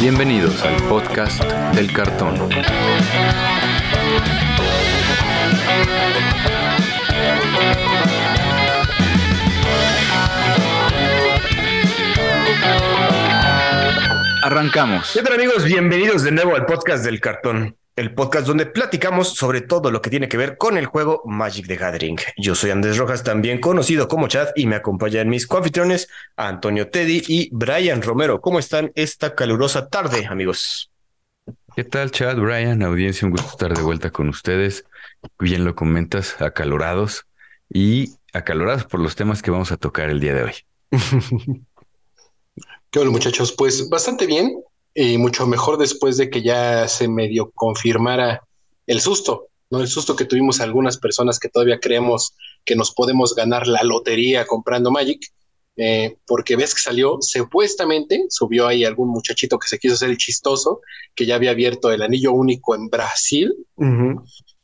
Bienvenidos al podcast del cartón. Arrancamos. ¿Qué tal amigos? Bienvenidos de nuevo al podcast del cartón, el podcast donde platicamos sobre todo lo que tiene que ver con el juego Magic the Gathering. Yo soy Andrés Rojas, también conocido como Chad, y me acompañan mis coanfitriones Antonio Teddy y Brian Romero. ¿Cómo están esta calurosa tarde, amigos? ¿Qué tal, Chad, Brian? Audiencia, un gusto estar de vuelta con ustedes. Bien lo comentas, acalorados y acalorados por los temas que vamos a tocar el día de hoy. ¿Qué bueno, muchachos? Pues bastante bien y mucho mejor después de que ya se medio confirmara el susto, ¿no? El susto que tuvimos algunas personas que todavía creemos que nos podemos ganar la lotería comprando Magic, eh, porque ves que salió, supuestamente subió ahí algún muchachito que se quiso hacer el chistoso, que ya había abierto el anillo único en Brasil.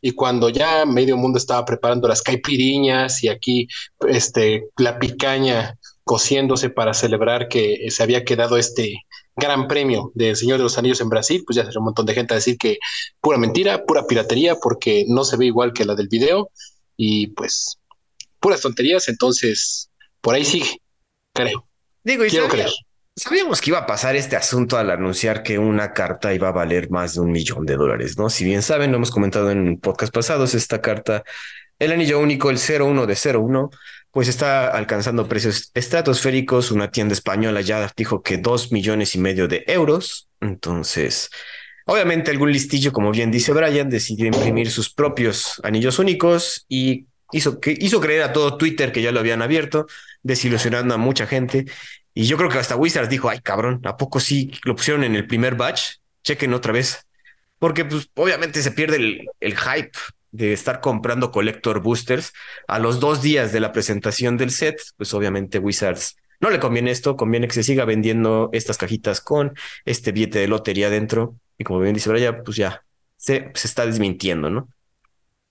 Y cuando ya medio mundo estaba preparando las caipiriñas y aquí este, la picaña cociéndose para celebrar que se había quedado este gran premio del Señor de los Anillos en Brasil, pues ya salió un montón de gente a decir que pura mentira, pura piratería, porque no se ve igual que la del video y pues puras tonterías, entonces por ahí sigue, creo. Digo, y Quiero creer. Sabíamos que iba a pasar este asunto al anunciar que una carta iba a valer más de un millón de dólares, ¿no? Si bien saben, lo hemos comentado en podcast pasados, esta carta, el anillo único, el 01 de 01, pues está alcanzando precios estratosféricos. Una tienda española ya dijo que dos millones y medio de euros. Entonces, obviamente algún listillo, como bien dice Brian, decidió imprimir sus propios anillos únicos y hizo, que, hizo creer a todo Twitter que ya lo habían abierto, desilusionando a mucha gente. Y yo creo que hasta Wizards dijo, ay cabrón, ¿a poco sí lo pusieron en el primer batch? Chequen otra vez. Porque pues obviamente se pierde el, el hype de estar comprando collector boosters a los dos días de la presentación del set, pues obviamente Wizards no le conviene esto, conviene que se siga vendiendo estas cajitas con este billete de lotería dentro. Y como bien dice Brian, pues ya se, se está desmintiendo, ¿no?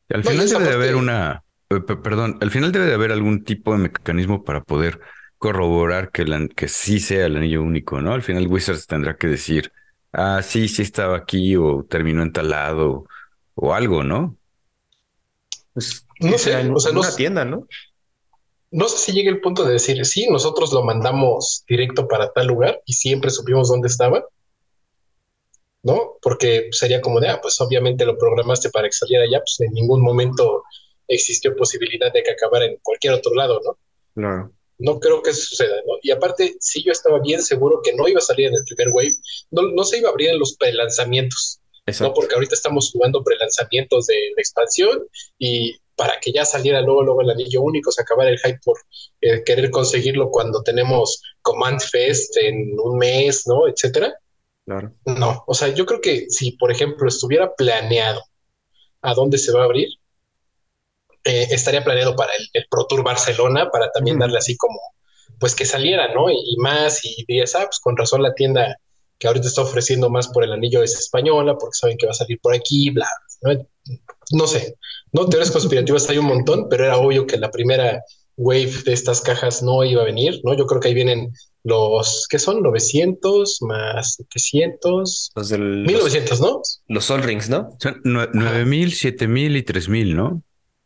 al final debe de haber una, perdón, al final debe de haber algún tipo de mecanismo para poder corroborar que, la, que sí sea el anillo único, ¿no? Al final Wizards tendrá que decir, ah, sí, sí estaba aquí o terminó en tal lado o algo, ¿no? Pues, no sé, o sea, no, una tienda, ¿no? No sé si llegue el punto de decir, sí, nosotros lo mandamos directo para tal lugar y siempre supimos dónde estaba, ¿no? Porque sería como de, ah, pues obviamente lo programaste para que saliera allá, pues en ningún momento existió posibilidad de que acabara en cualquier otro lado, ¿no? No. No creo que eso suceda, ¿no? Y aparte, sí yo estaba bien seguro que no iba a salir en el primer wave, no, no se iba a abrir en los ¿no? Porque ahorita estamos jugando prelanzamientos de la expansión y para que ya saliera luego, luego el anillo único, se acabara el hype por eh, querer conseguirlo cuando tenemos Command Fest en un mes, ¿no? Etcétera. Claro. No, o sea, yo creo que si, por ejemplo, estuviera planeado a dónde se va a abrir, eh, estaría planeado para el, Pro Tour Barcelona, para también darle así como, pues que saliera, ¿no? Y, más, y dirías, ah, pues con razón la tienda que ahorita está ofreciendo más por el anillo es española, porque saben que va a salir por aquí, bla, no, sé, no teorías conspirativas hay un montón, pero era obvio que la primera wave de estas cajas no iba a venir, ¿no? Yo creo que ahí vienen los, ¿qué son? 900 más 700. Los del, 1900, ¿no? Los Sol Rings, ¿no? Son 9000, 7000 y 3000, ¿no?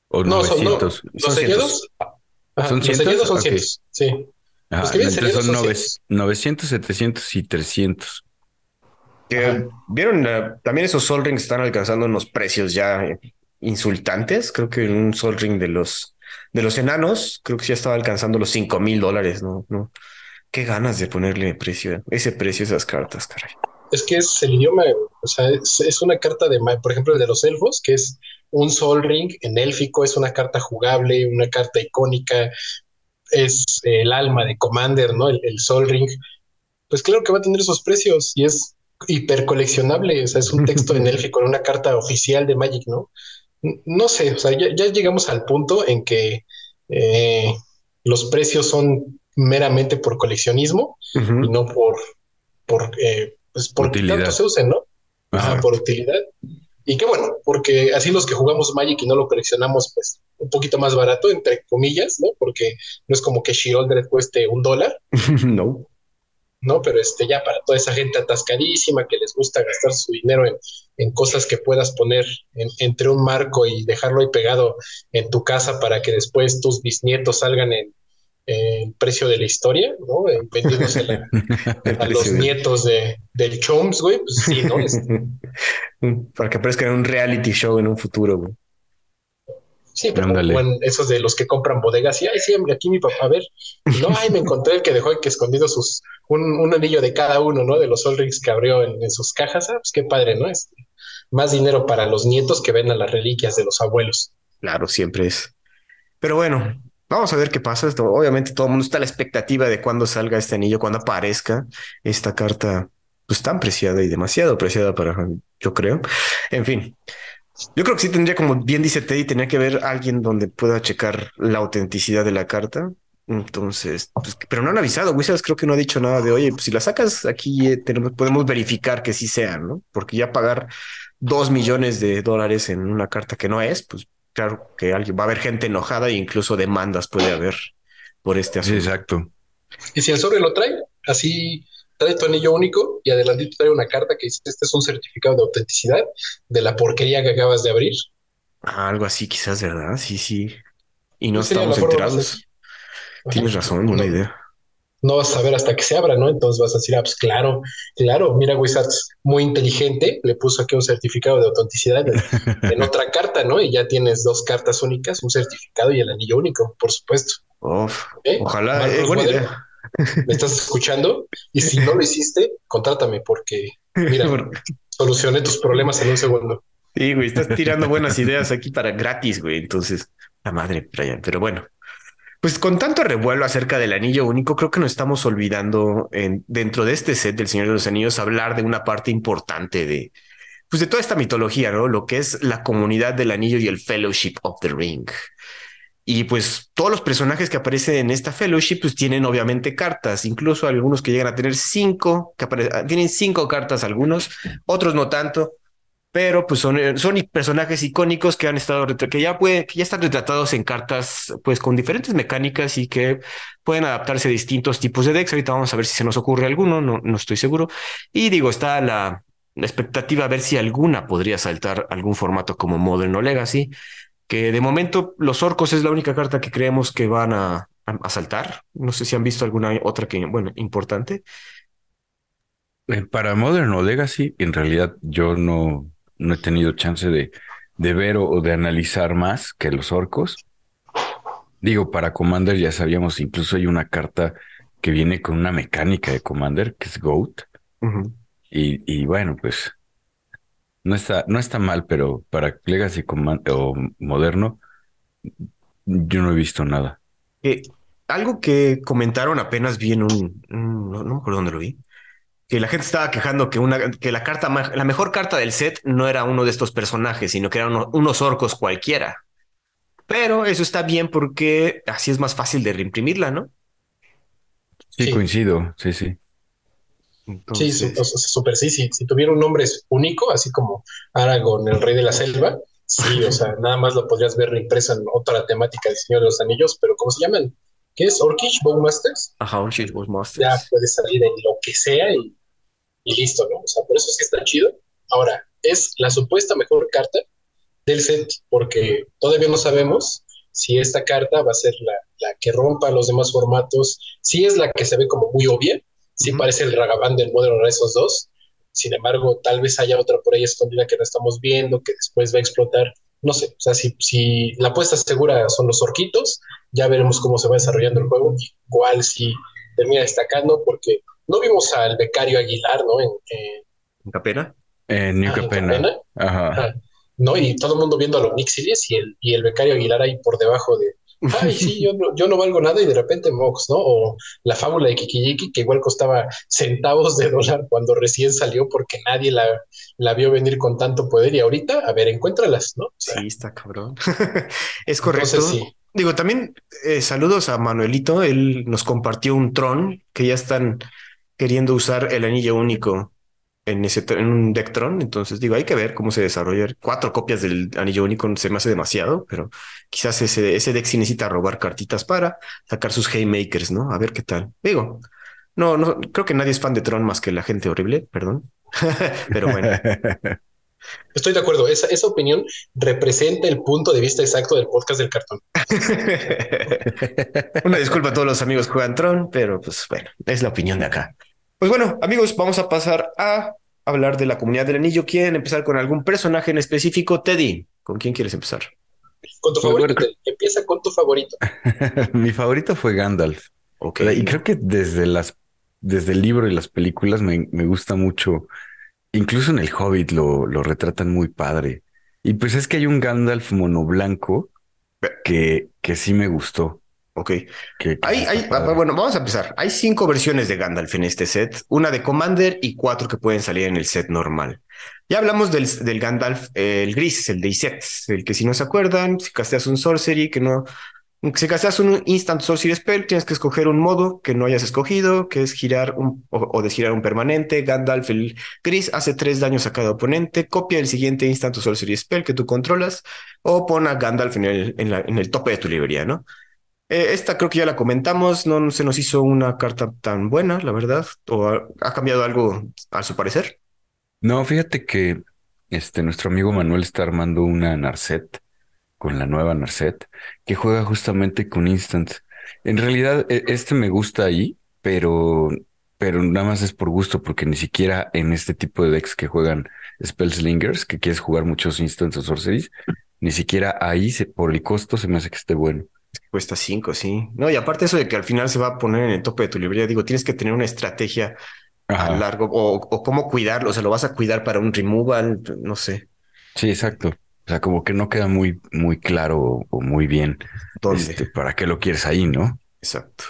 O no, 900. Son, no, los sellados. ¿Son 100? son 100, sí. Ajá, entonces son 900, 700 y 300. Vieron, eh, también esos Sol Rings están alcanzando unos precios ya insultantes. Creo que un Sol Ring de los, de los enanos, creo que ya estaba alcanzando los 5 mil dólares, ¿no? ¿no? Qué ganas de ponerle precio, ese precio a esas cartas, caray. Es que es el idioma, o sea, es, es, una carta de, por ejemplo, el de los elfos, que es un Sol Ring en élfico, es una carta jugable, una carta icónica, es el alma de Commander, ¿no? El, Sol Ring. Pues claro que va a tener esos precios y es hiper coleccionable. O sea, es un texto en élfico, con una carta oficial de Magic, ¿no? No sé, o sea, ya, llegamos al punto en que eh, los precios son meramente por coleccionismo y no por, por, eh, pues por tanto se usen, ¿no? por utilidad. Y qué bueno, porque así los que jugamos Magic y no lo coleccionamos, pues un poquito más barato, entre comillas, ¿no? Porque no es como que Sheoldred cueste un dólar. no. ¿no? Pero este, ya para toda esa gente atascadísima que les gusta gastar su dinero en, en cosas que puedas poner entre un marco y dejarlo ahí pegado en tu casa para que después tus bisnietos salgan en, el precio de la historia, ¿no? Vendiéndose a los nietos de, del Choms, güey, pues sí, ¿no? Este. Para que aparezca en un reality show en un futuro, güey. Sí, pero esos de los que compran bodegas, y ay, sí, aquí mi papá, a ver, no, ay, me encontré el que dejó que escondido sus, un, anillo de cada uno, ¿no? De los All Rings que abrió en, sus cajas, ah, pues qué padre, ¿no? Este, más dinero para los nietos que ven a las reliquias de los abuelos. Claro, siempre es. Pero bueno, vamos a ver qué pasa. Esto, obviamente todo el mundo está a la expectativa de cuándo salga este anillo, cuando aparezca esta carta, pues tan preciada y demasiado preciada para, yo creo. En fin, yo creo que sí tendría, como bien dice Teddy, tenía que haber alguien donde pueda checar la autenticidad de la carta. Entonces, pues, pero no han avisado. Wizards creo que no ha dicho nada de, oye, pues si la sacas aquí, eh, tenemos, podemos verificar que sí sean, ¿no? Porque ya pagar dos millones de dólares en una carta que no es, pues claro que alguien va a haber gente enojada e incluso demandas puede haber por este asunto. Exacto. Y si el sobre lo trae, así trae tu anillo único y adelantito trae una carta que dice, este es un certificado de autenticidad de la porquería que acabas de abrir. Ah, algo así quizás, ¿verdad? Sí, sí. Y no estamos enterados. Tienes razón, buena idea. No vas a saber hasta que se abra, ¿no? Entonces vas a decir, ah, pues claro, claro, mira, Wizards, muy inteligente, le puso aquí un certificado de autenticidad en, otra carta, ¿no? Y ya tienes dos cartas únicas, un certificado y el anillo único, por supuesto. ¿Eh? Ojalá, eh, buena idea me estás escuchando y si no lo hiciste, contrátame porque, mira, solucioné tus problemas en un segundo. Sí, güey, estás tirando buenas ideas aquí para gratis, güey. Entonces, la madre, Brian. Pero bueno, pues con tanto revuelo acerca del anillo único, creo que nos estamos olvidando en, dentro de este set del Señor de los Anillos hablar de una parte importante de, pues de toda esta mitología, ¿no? Lo que es la comunidad del anillo y el Fellowship of the Ring. Y pues todos los personajes que aparecen en esta fellowship pues tienen obviamente cartas, incluso algunos que llegan a tener cinco, ah, tienen cinco cartas algunos, otros no tanto, pero pues son, eh, son personajes icónicos que han estado, que ya pueden, ya están retratados en cartas pues con diferentes mecánicas y que pueden adaptarse a distintos tipos de decks. Ahorita vamos a ver si se nos ocurre alguno, no, no estoy seguro. Y digo, está la, la expectativa a ver si alguna podría saltar algún formato como Modern o Legacy que de momento los orcos es la única carta que creemos que van a, saltar. No sé si han visto alguna otra que, bueno, importante. Eh, para Modern o Legacy, en realidad yo no, no he tenido chance de, de ver o, de analizar más que los orcos. Digo, para Commander ya sabíamos, incluso hay una carta que viene con una mecánica de Commander, que es Goat. y, y, bueno, pues no está, no está mal, pero para Legacy o moderno, yo no he visto nada. Eh, algo que comentaron apenas vi en un, no, me acuerdo dónde lo vi, que la gente estaba quejando que una que la carta la mejor carta del set no era uno de estos personajes, sino que eran unos orcos cualquiera. Pero eso está bien porque así es más fácil de reimprimirla, ¿no? sí. coincido, sí, sí. Sí, súper sí, sí. Si tuviera un nombre único, así como Aragorn, el rey de la selva, sí, o sea, nada más lo podrías ver reimpreso en otra temática de Señor de los Anillos, pero ¿cómo se llaman? ¿Qué es? ¿Orkish Bowmasters? Ajá, Orkish Bowmasters. Ya puede salir en lo que sea y, listo, ¿no? O sea, por eso sí está chido. Ahora, es la supuesta mejor carta del set, porque todavía no sabemos si esta carta va a ser la, la que rompa los demás formatos, si es la que se ve como muy obvia, sí parece el Ragavan del Modern esos dos. Sin embargo, tal vez haya otra por ahí escondida que no estamos viendo, que después va a explotar. No sé, o sea, si, si la apuesta segura son los orquitos, ya veremos cómo se va desarrollando el juego y cuál sí termina destacando, porque no vimos al becario Aguilar, ¿no? En, ¿En Capena. En New Capena. Ajá. ¿no? Y todo el mundo viendo a los Nixilis y el, y el becario Aguilar ahí por debajo de, ay, sí, yo no, yo no valgo nada y de repente Mox, ¿no? O la fábula de Kikijiki, que igual costaba centavos de dólar cuando recién salió porque nadie la, la vio venir con tanto poder y ahorita, a ver, encuéntralas, ¿no? sí, está cabrón. es correcto. Digo, también eh, saludos a Manuelito, él nos compartió un Tron que ya están queriendo usar el anillo único en, ese, en un Dectron. Entonces digo, hay que ver cómo se desarrolla. Cuatro copias del anillo único se me hace demasiado, pero quizás ese, ese deck sí necesita robar cartitas para sacar sus haymakers, ¿no? A ver qué tal. Digo, No, no, creo que nadie es fan de Tron más que la gente horrible, perdón. Pero bueno. Estoy de acuerdo. Esa, esa opinión representa el punto de vista exacto del podcast del cartón. Una disculpa a todos los amigos que juegan Tron, pero pues bueno, es la opinión de acá. Pues bueno, amigos, vamos a pasar a hablar de la comunidad del anillo. ¿Quieren empezar con algún personaje en específico? Teddy, ¿con quién quieres empezar? Con tu favorito. Empieza con tu favorito. Mi favorito fue Gandalf. Y creo que desde las desde el libro y las películas me, me gusta mucho. Incluso en el Hobbit lo, lo retratan muy padre. Y pues es que hay un Gandalf mono blanco que, que sí me gustó. Ok. hay, hay, ah, bueno, vamos a empezar. Hay cinco versiones de Gandalf en este set, una de Commander y cuatro que pueden salir en el set normal. Ya hablamos del, del Gandalf, el gris, el de Iset, el que si no se acuerdan, si casteas un sorcery que no, si casteas un instant sorcery spell, tienes que escoger un modo que no hayas escogido, que es girar un, o, desgirar un permanente. Gandalf, el gris, hace tres daños a cada oponente. Copia el siguiente instant sorcery spell que tú controlas o pon a Gandalf en el, en, en el tope de tu librería, ¿no? Eh, esta creo que ya la comentamos, no se nos hizo una carta tan buena, la verdad, o ha, cambiado algo a su parecer. No, fíjate que este, nuestro amigo Manuel está armando una Narset con la nueva Narset que juega justamente con Instant. En realidad, e, este me gusta ahí, pero, pero nada más es por gusto, porque ni siquiera en este tipo de decks que juegan Spellslingers, que quieres jugar muchos Instants o Sorceries, ni siquiera ahí por el costo se me hace que esté bueno. Cuesta cinco, sí. No, y aparte eso de que al final se va a poner en el tope de tu librería, digo, tienes que tener una estrategia a largo o, o, cómo cuidarlo, o sea, lo vas a cuidar para un removal, no sé. Sí, exacto. O sea, como que no queda muy, muy claro o, muy bien este, para qué lo quieres ahí, ¿no? Exacto.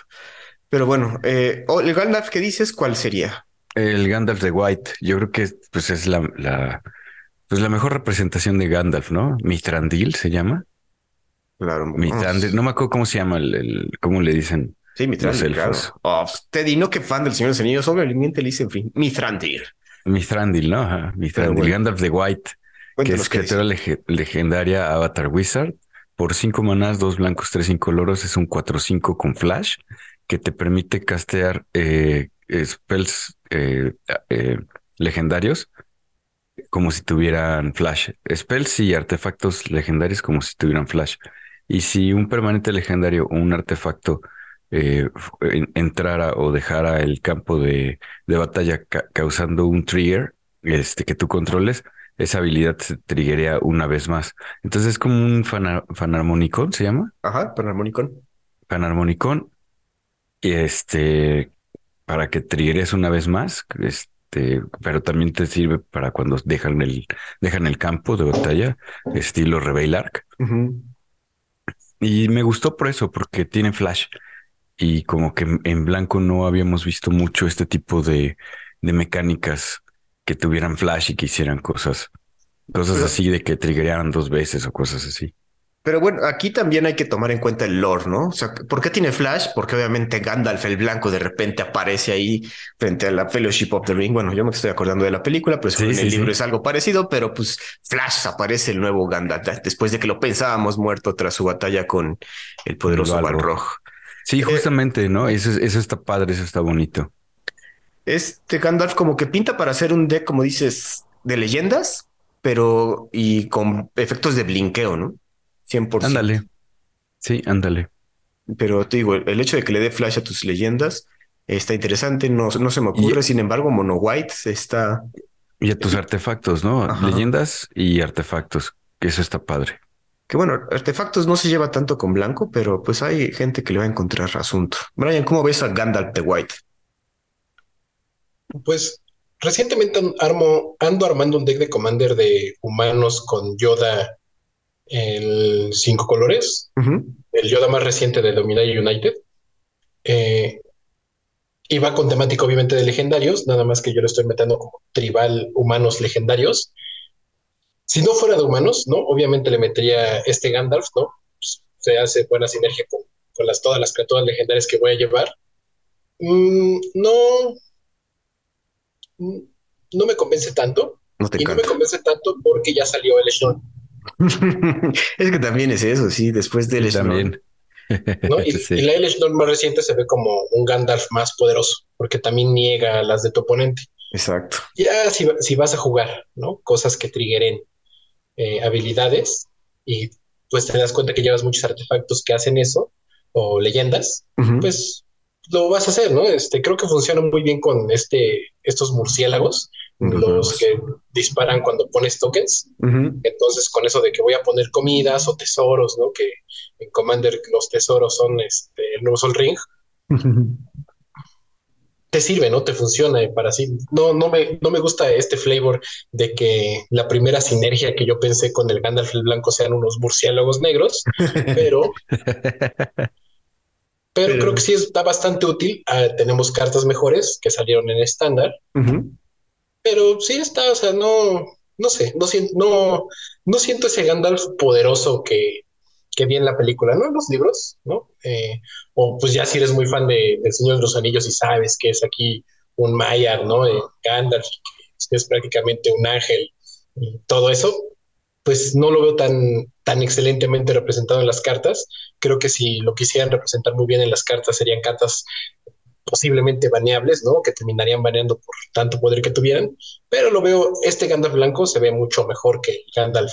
Pero bueno, eh, el Gandalf que dices, ¿cuál sería? El Gandalf de White. Yo creo que pues es la, la, pues la mejor representación de Gandalf, ¿no? Mitrandil se llama. Claro. Mithrandil, no me acuerdo cómo se llama el, cómo le dicen. Sí, Mithrandil, claro. Oh, Teddy, no que fan del Señor de los Anillos, obviamente le dicen fin. Mithrandil. Mithrandil, ¿no? Ajá. Mithrandil, Gandalf the White, que es criatura legendaria Avatar Wizard. Por cinco manás, dos blancos, tres incoloros, es un 4-5 con flash que te permite castear eh, spells eh, eh, legendarios como si tuvieran flash. Spells y artefactos legendarios como si tuvieran flash. Y si un permanente legendario o un artefacto eh, entrara o dejara el campo de, batalla causando un trigger este, que tú controles, esa habilidad se triggerea una vez más. Entonces es como un fanarmonicón, ¿se llama? Ajá. Fanarmonicón. Y este, para que triggeres una vez más, este, pero también te sirve para cuando dejan el, dejan el campo de batalla, estilo Reveil Arc. Y me gustó por eso, porque tiene flash. Y como que en blanco no habíamos visto mucho este tipo de, de mecánicas que tuvieran flash y que hicieran cosas, cosas así de que triggerearan dos veces o cosas así. Pero bueno, aquí también hay que tomar en cuenta el lore, ¿no? O sea, ¿por qué tiene Flash? Porque obviamente Gandalf el Blanco de repente aparece ahí frente a la Fellowship of the Ring. Bueno, yo me estoy acordando de la película, pero en el libro es algo parecido, pero pues Flash aparece el nuevo Gandalf después de que lo pensábamos muerto tras su batalla con el poderoso Balrog. Sí, eh, justamente, ¿no? Eso, eso está padre, eso está bonito. Este Gandalf como que pinta para hacer un deck, como dices, de leyendas, pero y con efectos de blinqueo, ¿no? 100%. Ándale. Sí, ándale. Pero te digo, el hecho de que le dé flash a tus leyendas está interesante, no, no se me ocurre, sin embargo, Mono White está... Y a tus artefactos, ¿no? Leyendas y artefactos, que eso está padre. Que bueno, artefactos no se lleva tanto con blanco, pero pues hay gente que le va a encontrar asunto. Brian, ¿cómo ves a Gandalf de White? Pues recientemente armo, ando armando un deck de Commander de humanos con Yoda el cinco colores, el Yoda más reciente de Dominaria United. Eh, y va con temática obviamente de legendarios, nada más que yo lo estoy metiendo como tribal humanos legendarios. Si no fuera de humanos, ¿no? Obviamente le metería este Gandalf, ¿no? Pues, se hace buena sinergia con, las, todas las criaturas legendarias que voy a llevar. Mm, no, mm, no me convence tanto. y no me convence tanto porque ya salió el Eshon es que también es eso, sí, después del también. ¿no? Y, la Elish más reciente se ve como un Gandalf más poderoso, porque también niega las de tu oponente. Exacto. Ya si, vas a jugar, ¿no? Cosas que triggeren eh, habilidades y pues te das cuenta que llevas muchos artefactos que hacen eso o leyendas, pues lo vas a hacer, ¿no? Este, creo que funciona muy bien con este, estos murciélagos, los que disparan cuando pones tokens. Entonces, con eso de que voy a poner comidas o tesoros, ¿no? Que en Commander los tesoros son este, el nuevo Sol Ring. Te sirve, ¿no? Te funciona para así. No, no me, no me gusta este flavor de que la primera sinergia que yo pensé con el Gandalf el Blanco sean unos murciélagos negros, pero pero, creo que sí está bastante útil. Ah, tenemos cartas mejores que salieron en estándar. Pero sí está, o sea, no, no sé, no no, no siento ese Gandalf poderoso que, que vi en la película, ¿no? En los libros, ¿no? Eh, o pues ya si eres muy fan de, del Señor de los Anillos y sabes que es aquí un Maiar, ¿no? Eh, Gandalf, que es prácticamente un ángel y todo eso, pues no lo veo tan, tan excelentemente representado en las cartas. Creo que si lo quisieran representar muy bien en las cartas, serían cartas posiblemente baneables, ¿no? Que terminarían baneando por tanto poder que tuvieran. Pero lo veo, este Gandalf blanco se ve mucho mejor que Gandalf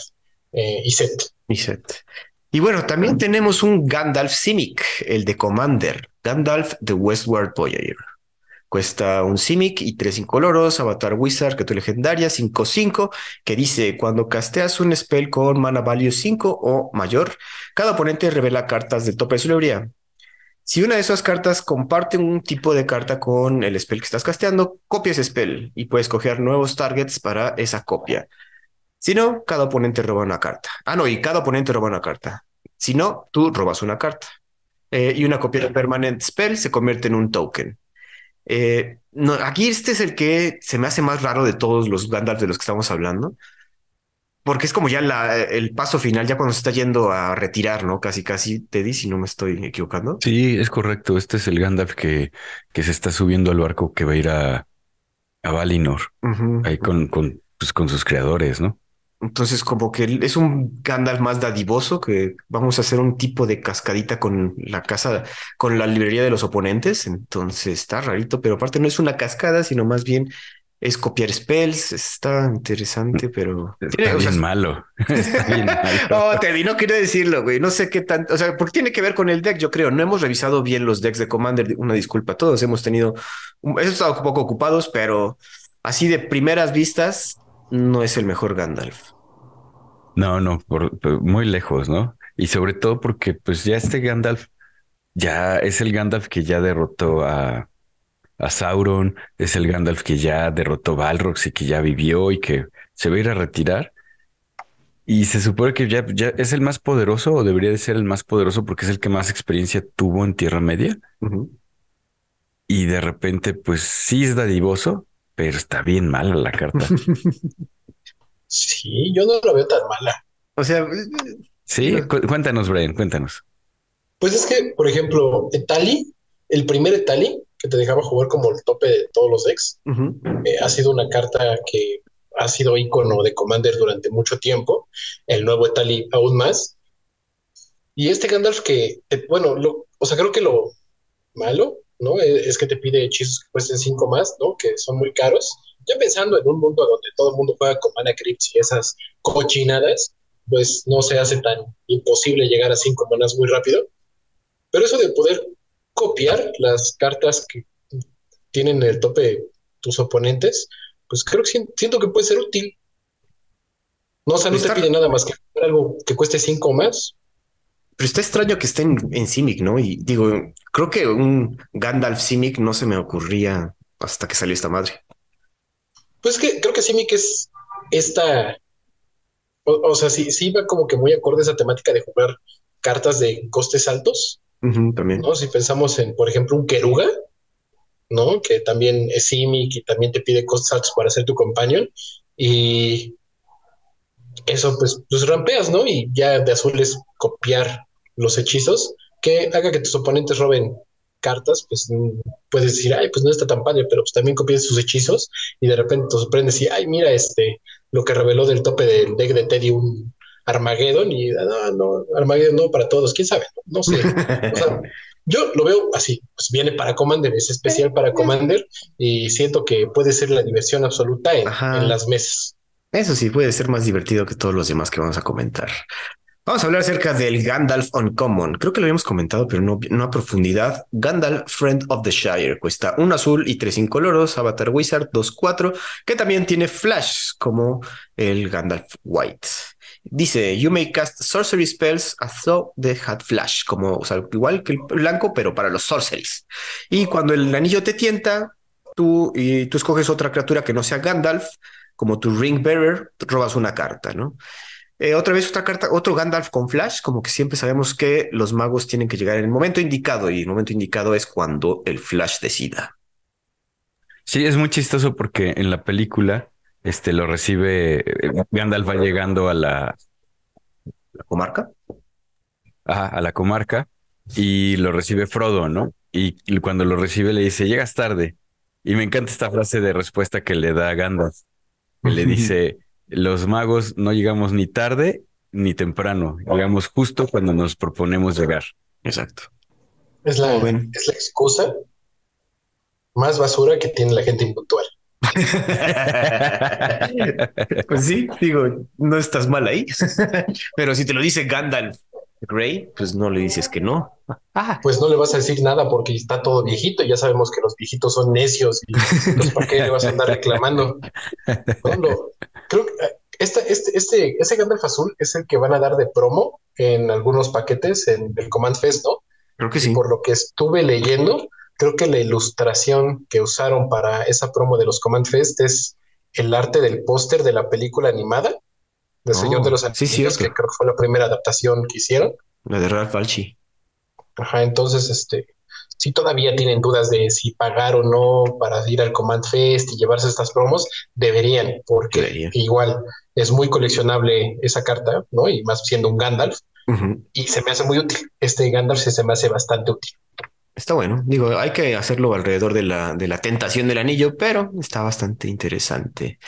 eh, Iset. Iset. Y bueno, también tenemos un Gandalf Simic, el de Commander, Gandalf de Westward Voyager. Cuesta un Simic y tres incoloros, Avatar Wizard, tu legendaria, 5-5, que dice, cuando casteas un spell con mana value 5 o mayor, cada oponente revela cartas del tope de su librería. Si una de esas cartas comparte un tipo de carta con el spell que estás casteando, copia ese spell y puedes coger nuevos targets para esa copia. Si no, cada oponente roba una carta. Ah, no, y cada oponente roba una carta. Si no, tú robas una carta. Eh, y una copia de permanent spell se convierte en un token. Eh, aquí este es el que se me hace más raro de todos los Gandalf de los que estamos hablando, porque es como ya la, el paso final, ya cuando se está yendo a retirar, ¿no? Casi, casi, Teddy, si no me estoy equivocando. Sí, es correcto. Este es el Gandalf que, que se está subiendo al barco que va a ir a, a Valinor, ahí con, con, pues, con sus creadores, ¿no? Entonces, como que es un Gandalf más dadivoso, que vamos a hacer un tipo de cascadita con la casa, con la librería de los oponentes. Entonces está rarito, pero aparte no es una cascada, sino más bien es copiar spells. Está interesante, pero está bien malo. Está bien malo. no, Teddy, no quiero decirlo, güey. No sé qué tanto, o sea, porque tiene que ver con el deck, yo creo. No hemos revisado bien los decks de Commander. Una disculpa, todos hemos tenido, hemos estado un poco ocupados, pero así de primeras vistas no es el mejor Gandalf. No, no, por, muy lejos, ¿no? Y sobre todo porque pues ya este Gandalf ya es el Gandalf que ya derrotó a, a Sauron, es el Gandalf que ya derrotó a Balrogs y que ya vivió y que se va a ir a retirar. Y se supone que ya, ya es el más poderoso o debería de ser el más poderoso porque es el que más experiencia tuvo en Tierra Media. Y de repente, pues sí es dadivoso, pero está bien mala la carta. sí, yo no lo veo tan mala. O sea, sí, cuéntanos, Brian, cuéntanos. Pues es que, por ejemplo, Etali, el primer Etali, que te dejaba jugar como el tope de todos los decks, eh, ha sido una carta que ha sido icono de Commander durante mucho tiempo. El nuevo Etali aún más. Y este Gandalf que, eh, bueno, lo, o sea, creo que lo malo ¿no? E, es que te pide hechizos que cuesten 5 más, ¿no? Que son muy caros. Ya pensando en un mundo donde todo el mundo juega con mana crypts y esas cochinadas, pues no se hace tan imposible llegar a 5 manas muy rápido. Pero eso de poder copiar las cartas que tienen el tope tus oponentes, pues creo que siento que puede ser útil. No, o sea, no te pide nada más que algo que cueste 5 más pero está extraño que estén en Simic, ¿no? Y digo, creo que un Gandalf Simic no se me ocurría hasta que salió esta madre. Pues que creo que Simic es esta. O, sea, sí, sí va como que muy acorde a esa temática de jugar cartas de costes altos. También. ¿no? Si pensamos en, por ejemplo, un Keruga, ¿no? Que también es Simic y también te pide costes altos para ser tu companion. Y eso, pues, pues rampeas, ¿no? Y ya de azul es copiar los hechizos, que haga que tus oponentes roben cartas, pues puedes decir, ay, pues no está tan padre, pero pues también copias sus hechizos y de repente te sorprendes y, ay, mira, este, lo que reveló del tope del deck de Teddy un, Armageddon y no, no, Armageddon no para todos, quién sabe, no, sé. O sea, yo lo veo así, pues viene para Commander, es especial para Commander y siento que puede ser la diversión absoluta en, en las mesas. Eso sí, puede ser más divertido que todos los demás que vamos a comentar. Vamos a hablar acerca del Gandalf Uncommon. Creo que lo habíamos comentado, pero no, no a profundidad. Gandalf, Friend of the Shire. Cuesta un azul y tres incoloros. Avatar Wizard 2-4, que también tiene Flash, como el Gandalf White. Dice, you may cast sorcery spells as though they had flash, como, o sea, igual que el blanco, pero para los sorceries. Y cuando el anillo te tienta, tú, y tú escoges otra criatura que no sea Gandalf, como tu Ring Bearer, robas una carta, ¿no? Eh, otra vez otra carta, otro Gandalf con Flash, como que siempre sabemos que los magos tienen que llegar en el momento indicado y el momento indicado es cuando el Flash decida. Sí, es muy chistoso porque en la película este lo recibe eh, Gandalf va llegando a la, ¿La comarca. Ajá, a la comarca y lo recibe Frodo, ¿no? Y cuando lo recibe le dice, llegas tarde. Y me encanta esta frase de respuesta que le da Gandalf, que le dice, los magos no llegamos ni tarde ni temprano, llegamos justo cuando nos proponemos llegar. Exacto. Es la, es la excusa más basura que tiene la gente impuntual. pues sí, digo, no estás mal ahí. Pero si te lo dice Gandalf Grey, pues no le dices que no. Ah. Pues no le vas a decir nada porque está todo viejito. Ya sabemos que los viejitos son necios y pues, ¿para qué le vas a andar reclamando? creo que eh, este, este, este, ese Gandalf azul es el que van a dar de promo en algunos paquetes en el Command Fest, ¿no? Creo que sí. por lo que estuve leyendo, creo que la ilustración que usaron para esa promo de los Command Fest es el arte del póster de la película animada de Señor de los oh, Anillos, que creo que fue la primera adaptación que hicieron. La de Ralph Balchi. Ajá, entonces, este, si todavía tienen dudas de si pagar o no para ir al Command Fest y llevarse estas promos, deberían, porque igual es muy coleccionable esa carta, ¿no? Y más siendo un Gandalf, y se me hace muy útil. Este Gandalf se me hace bastante útil. Está bueno. Digo, hay que hacerlo alrededor de la, de la tentación del anillo, pero está bastante interesante.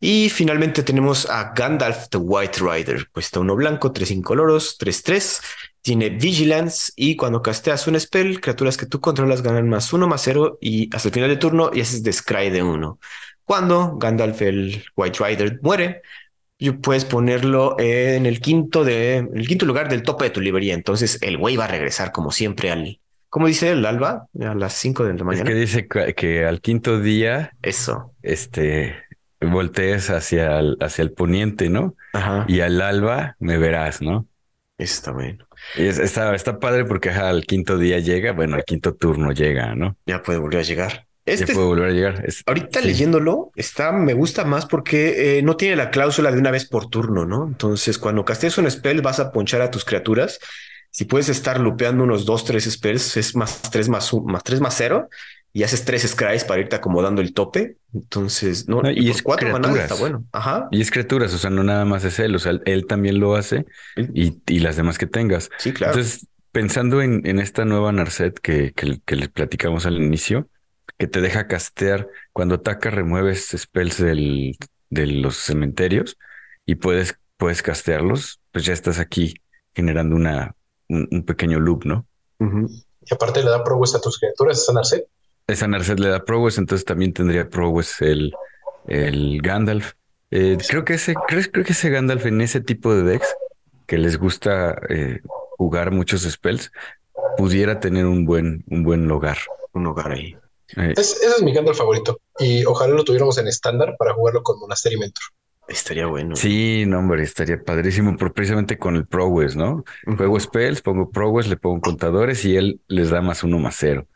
Y finalmente tenemos a Gandalf the White Rider. Cuesta uno blanco, tres incoloros, 3-3. Tiene Vigilance y cuando casteas un spell, criaturas que tú controlas ganan más uno más cero y hasta el final de turno y haces Descry de uno. Cuando Gandalf el White Rider muere, puedes ponerlo en el quinto de el quinto lugar del tope de tu librería. Entonces el güey va a regresar como siempre al, ¿Cómo dice el alba? A las 5 de la mañana. Es que dice que, al quinto día. Eso. Este. Voltees hacia el, hacia el poniente, ¿no? Ajá. Y al alba me verás, ¿no? Está bueno. está, está padre porque al quinto día llega, bueno, al quinto turno llega, ¿no? Ya puede volver a llegar. Este ya puede volver a llegar. ahorita leyéndolo, está, me gusta más porque eh, no tiene la cláusula de una vez por turno, ¿no? Entonces, cuando castees un spell, vas a ponchar a tus criaturas si puedes estar lupeando unos dos, tres spells, es más tres más, más tres más cero y haces tres scries para irte acomodando el tope. Entonces, no, y, es cuatro criaturas. está bueno. Ajá. Y es criaturas, o sea, no nada más es él, o sea, él también lo hace y, y las demás que tengas. Sí, claro. Entonces, pensando en, en esta nueva Narset que, que, que les platicamos al inicio, que te deja castear cuando ataca, remueves spells del, de los cementerios y puedes, puedes castearlos, pues ya estás aquí generando una, un, pequeño loop, ¿no? Y aparte le da progress a tus criaturas, esa Narset. Esa Narset le da progress, entonces también tendría progress el, el Gandalf. Eh, creo que ese, creo, creo, que ese Gandalf en ese tipo de decks que les gusta eh, jugar muchos spells, pudiera tener un buen, un buen hogar. Un hogar ahí. Eh. ese es mi Gandalf favorito. Y ojalá lo tuviéramos en estándar para jugarlo con Monastery Mentor. Estaría bueno. Sí, no, hombre, estaría padrísimo, por, precisamente con el Prowess, ¿no? Juego spells, pongo Prowess, le pongo contadores y él les da más uno más cero.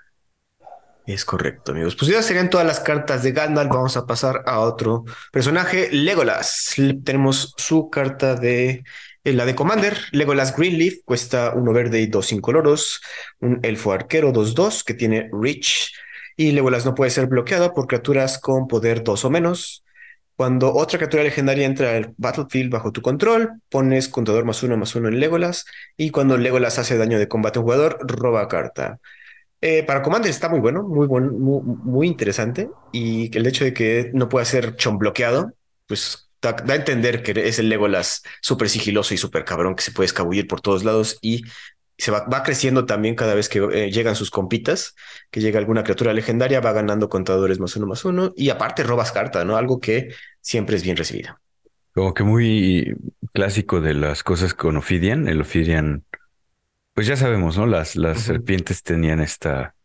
Es correcto, amigos. Pues ya serían todas las cartas de Gandalf. Vamos a pasar a otro personaje, Legolas. Tenemos su carta de eh, la de Commander, Legolas Greenleaf, cuesta uno verde y dos incoloros. Un elfo arquero 2-2 que tiene Reach. Y Legolas no puede ser bloqueado por criaturas con poder 2 o menos. Cuando otra criatura legendaria entra al battlefield bajo tu control, pones contador más uno más uno en Legolas. Y cuando Legolas hace daño de combate a un jugador, roba carta. Eh, para Commander está muy bueno, muy, muy, interesante. Y el hecho de que no pueda ser bloqueado, pues da, da a entender que es el Legolas súper sigiloso y súper cabrón que se puede escabullir por todos lados y se va, va creciendo también cada vez que eh, llegan sus compitas, que llega alguna criatura legendaria, va ganando contadores más uno más uno y aparte robas carta, ¿no? Algo que siempre es bien recibido. Como que muy clásico de las cosas con Ophidian. El Ophidian, pues ya sabemos, ¿no? Las, las serpientes tenían esta,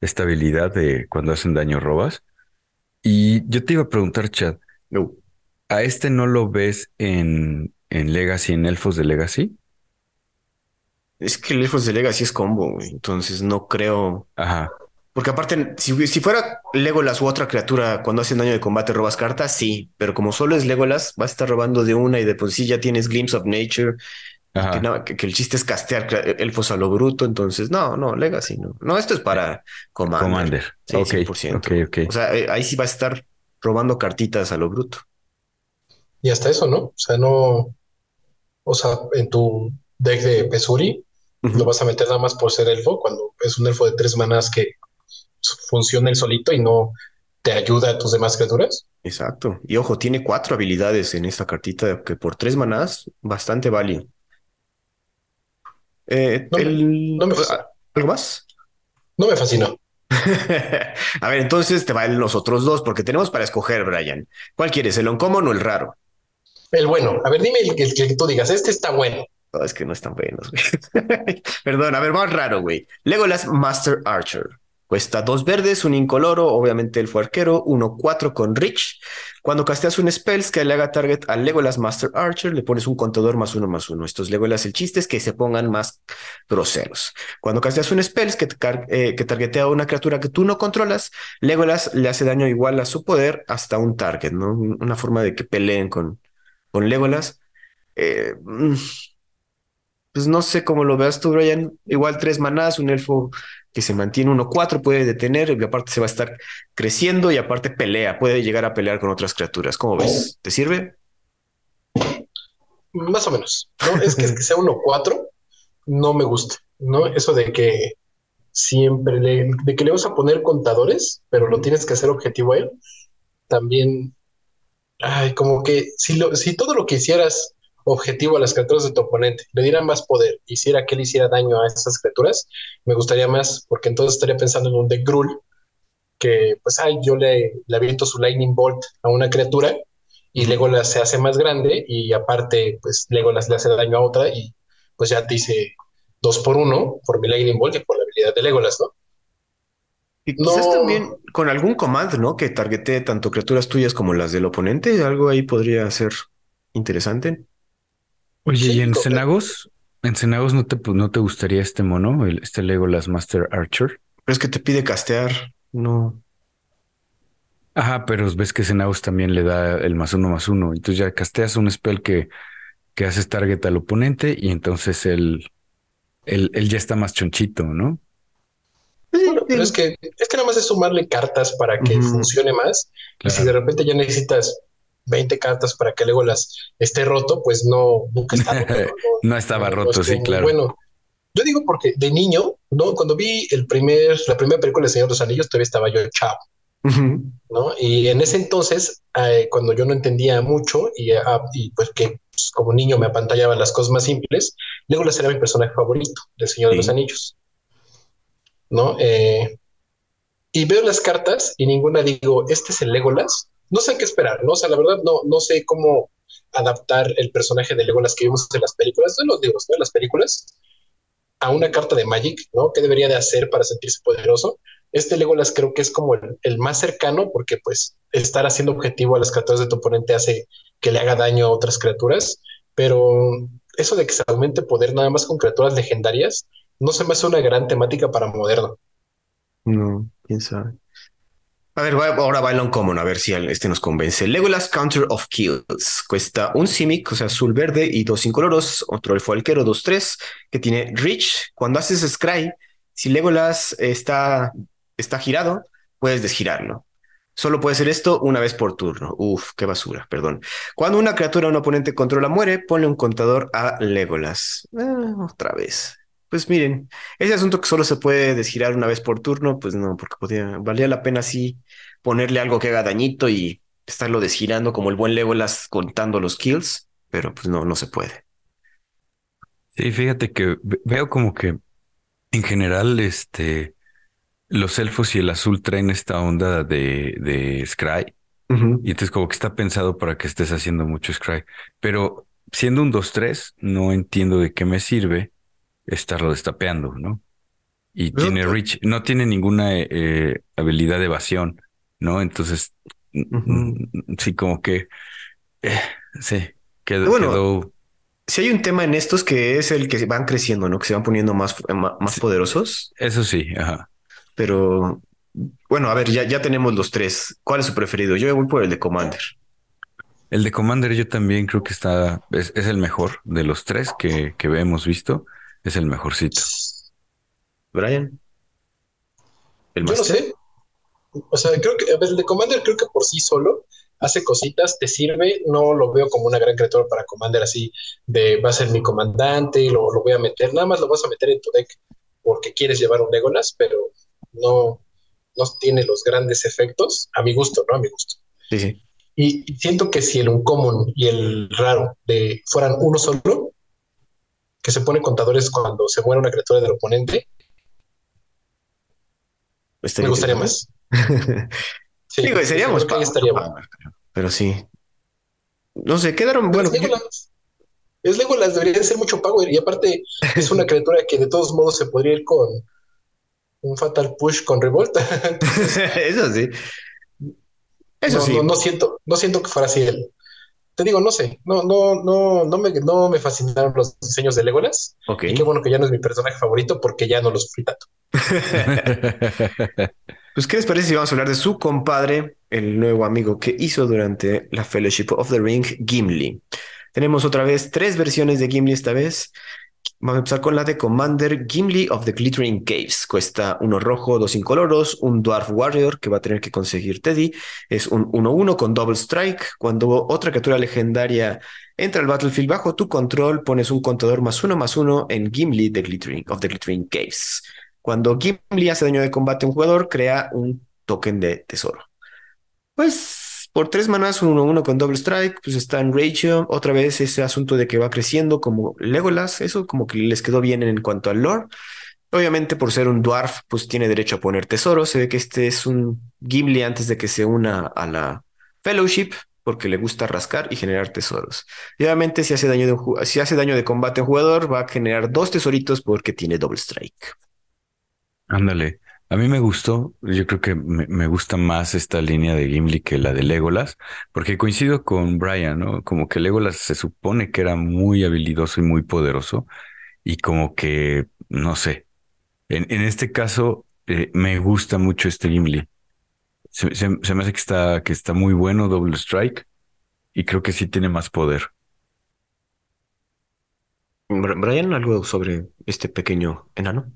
esta habilidad de cuando hacen daño robas. Y yo te iba a preguntar, Chad, No. ¿a este no lo ves en, en Legacy, en Elfos de Legacy? Es que el Elfos de Legacy es combo, güey. Entonces no creo. Ajá. Porque aparte, si, si fuera Legolas u otra criatura cuando hacen daño de combate robas cartas, sí. Pero como solo es Legolas, vas a estar robando de una y de por sí ya tienes Glimpse of Nature. Que, no- que- que el chiste es castear cra- elfos a lo bruto. Entonces, no, no, Legacy, no. No, esto es para Commander. Commander. Sí, ok, 100%. ok, ok. O sea, eh, ahí sí vas a estar robando cartitas a lo bruto. Y hasta eso, ¿no? O sea, no. O sea, en tu deck de Pesuri lo vas a meter nada más por ser elfo, cuando es un elfo de tres manas que funciona él solito y no te ayuda a tus demás criaturas. Exacto. Y ojo, tiene cuatro habilidades en esta cartita que por tres manás, bastante value. Eh, No me- el- no me- ¿Algo más? No me fascinó. A ver, entonces te valen los otros dos, porque tenemos para escoger, Brian. ¿Cuál quieres, el uncommon o el raro? El bueno, a ver, dime el el que tú digas, este está bueno. Es que no están buenos, güey. Perdón, a ver, más raro, güey. Legolas Master Archer. Cuesta dos verdes, un incoloro, obviamente el arquero, uno cuatro con Rich. Cuando casteas un spells que le haga target al Legolas Master Archer, le pones un contador más uno más uno. Estos Legolas, el chiste es que se pongan más groseros. Cuando casteas un spells que, eh, que targetea a una criatura que tú no controlas, Legolas le hace daño igual a su poder hasta un target, ¿no? Una forma de que peleen con, con Legolas. Eh, mm, pues no sé cómo lo veas tú, Brian. Igual tres manás, un elfo que se mantiene 1-4 puede detener y aparte se va a estar creciendo y aparte pelea, puede llegar a pelear con otras criaturas. ¿Cómo ves? ¿Te sirve? Más o menos, ¿no? Es que, es que sea 1-4, no me gusta, ¿no? Eso de que siempre le, de que le vas a poner contadores, pero lo tienes que hacer objetivo a él, también, ay, como que si, lo, si todo lo que hicieras objetivo a las criaturas de tu oponente, le diera más poder, hiciera que él hiciera daño a esas criaturas, me gustaría más, porque entonces estaría pensando en un deck Gruul, que pues, ay, yo le, le aviento su Lightning Bolt a una criatura y Legolas se hace más grande y aparte, pues Legolas le hace daño a otra y pues ya te hice dos por uno por mi Lightning Bolt y por la habilidad de Legolas, ¿no? Y quizás No. también con algún command, ¿no? Que targetee tanto criaturas tuyas como las del oponente. Algo ahí podría ser interesante. Oye, Sí, ¿y en correcto. Cenagos? ¿En Cenagos no te, no te gustaría este mono, el, este Legolas Master Archer? Pero es que te pide castear. No. Ajá, pero ves que Cenagos también le da el más uno más uno. Entonces ya casteas un spell que, que haces target al oponente y entonces él, él, él ya está más chonchito, ¿no? Bueno, pero es que, es que nada más es sumarle cartas para que funcione más. Y si de repente ya necesitas 20 cartas para que Legolas esté roto, pues no, nunca está roto. ¿no? No estaba No, roto, sí, como, claro. Bueno, yo digo porque de niño, ¿no? Cuando vi el primer, la primera película de Señor de los Anillos, todavía estaba yo chavo. ¿no? Y en ese entonces, eh, cuando yo no entendía mucho y, ah, y pues que pues, como niño me apantallaban las cosas más simples, Legolas era mi personaje favorito del Señor de los. Anillos, ¿no? Eh, y veo las cartas y ninguna digo, este es el Legolas. No sé qué esperar, ¿no? O sea, la verdad no, no sé cómo adaptar el personaje de Legolas que vimos en las películas, en los libros, ¿no? En las películas, a una carta de Magic, ¿no? ¿Qué debería de hacer para sentirse poderoso? Este Legolas creo que es como el, el más cercano porque pues estar haciendo objetivo a las criaturas de tu oponente hace que le haga daño a otras criaturas, pero eso de que se aumente poder nada más con criaturas legendarias no se me hace una gran temática para moderno. No, quién sabe. A ver, ahora baila un common, a ver si este nos convence. Legolas Counter of Kills. Cuesta un Simic, o sea, azul verde y dos incoloros. Otro elfo dos, tres, que tiene Rich. Cuando haces Scry, si Legolas está, está girado, puedes desgirarlo. Solo puede hacer esto una vez por turno. Uf, qué basura, perdón. Cuando una criatura o un oponente controla muere, ponle un contador a Legolas. Ah, otra vez. Pues miren, ese asunto que solo se puede desgirar una vez por turno, pues no, porque podía, valía la pena así ponerle algo que haga dañito y estarlo desgirando como el buen Legolas contando los kills, pero pues no, no se puede. Sí, fíjate que veo como que en general, este, los elfos y el azul traen esta onda de, de Scry. Y entonces como que está pensado para que estés haciendo mucho Scry. Pero siendo un 2-3, no entiendo de qué me sirve estarlo destapeando, ¿no? Y tiene Rich, no tiene ninguna eh, habilidad de evasión, ¿no? Entonces, sí, como que, eh, sí, quedó, bueno, Si hay un tema en estos que es el que van creciendo, ¿no? Que se van poniendo más, más poderosos. Eso sí, ajá. Pero, bueno, a ver, ya, ya tenemos los tres. ¿Cuál es su preferido? Yo voy por el de Commander. El de Commander yo también creo que está, es, el mejor de los tres que, que hemos visto, es el mejorcito. Brian. ¿El Yo no sé. O sea, creo que el de Commander creo que por sí solo hace cositas, te sirve, no lo veo como una gran criatura para Commander así de va a ser mi comandante y lo, lo, voy a meter, nada más lo vas a meter en tu deck porque quieres llevar un Legolas, pero no, no tiene los grandes efectos, a mi gusto, ¿no? A mi gusto. Sí, sí. Y, siento que si el uncommon y el raro de fueran uno solo, que se pone contadores cuando se muere una criatura del oponente, me gustaría más. sí, Digo, seríamos estaría Pero sí. No sé, quedaron. Bueno, es Legolas. Es Legolas, debería ser mucho power. Y aparte, es una criatura que de todos modos se podría ir con un Fatal Push con Revolta. Eso sí. Eso sí. No, siento, no siento que fuera así él. Te digo, no sé, no, no, no, no me, no me fascinaron los diseños de Legolas. Okay. Y qué bueno que ya no es mi personaje favorito porque ya no lo sufrí tanto. pues, ¿qué les parece si vamos a hablar de su compadre, el nuevo amigo que hizo durante la Fellowship of the Ring, Gimli? Tenemos otra vez tres versiones de Gimli esta vez. Vamos a empezar con la de Commander Gimli of the Glittering Caves. Cuesta uno rojo, dos incoloros, un Dwarf Warrior que va a tener que conseguir Teddy. Es un 1-1 con Double Strike. Cuando otra criatura legendaria entra al battlefield bajo tu control, pones un contador más uno más uno en Gimli the Glittering, of the Glittering Caves. Cuando Gimli hace daño de combate a un jugador, crea un token de tesoro. Pues por tres manas, uno uno con Double Strike, pues está en ratio. Otra vez ese asunto de que va creciendo como Legolas, eso como que les quedó bien en cuanto al lore. Obviamente, por ser un dwarf, pues tiene derecho a poner tesoros. Se ve que este es un Gimli antes de que se una a la Fellowship, porque le gusta rascar y generar tesoros. Y obviamente, si hace daño de, si hace daño de combate un jugador, va a generar dos tesoritos porque tiene Double Strike. Ándale. A mí me gustó, yo creo que me, gusta más esta línea de Gimli que la de Legolas, porque coincido con Brian, ¿no? Como que Legolas se supone que era muy habilidoso y muy poderoso, y como que, no sé, en, en este caso eh, me gusta mucho este Gimli. Se, me hace que está, que está muy bueno Double Strike, y creo que sí tiene más poder. Brian, algo sobre este pequeño enano.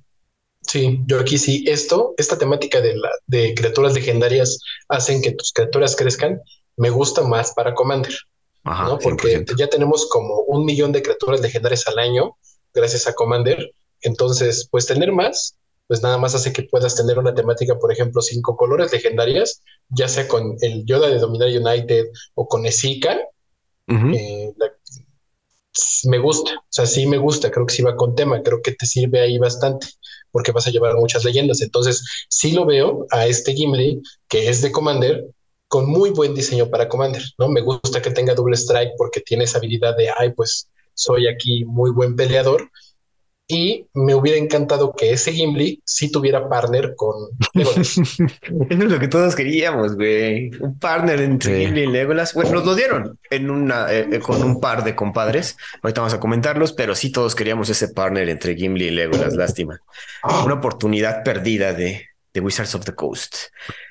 Sí, yo aquí sí. Esto, esta temática de, la, de criaturas legendarias hacen que tus criaturas crezcan. Me gusta más para Commander. ¿no? Porque ya tenemos como un millón de criaturas legendarias al año gracias a Commander. Entonces, pues tener más, pues nada más hace que puedas tener una temática, por ejemplo, cinco colores legendarias, ya sea con el Yoda de Dominar United o con Esika. Eh, me gusta, o sea, sí me gusta, creo que sí va con tema, creo que te sirve ahí bastante porque vas a llevar muchas leyendas. Entonces, sí lo veo a este Gimli, que es de Commander, con muy buen diseño para Commander, ¿no? Me gusta que tenga doble strike porque tiene esa habilidad de, ay, pues soy aquí muy buen peleador y me hubiera encantado que ese Gimli sí tuviera partner con Legolas. Eso es lo que todos queríamos, güey. Un partner entre Gimli y Legolas. Bueno, nos lo dieron en una, eh, eh, con un par de compadres. Ahorita vamos a comentarlos, pero sí todos queríamos ese partner entre Gimli y Legolas. Lástima. Una oportunidad perdida de, de Wizards of the Coast.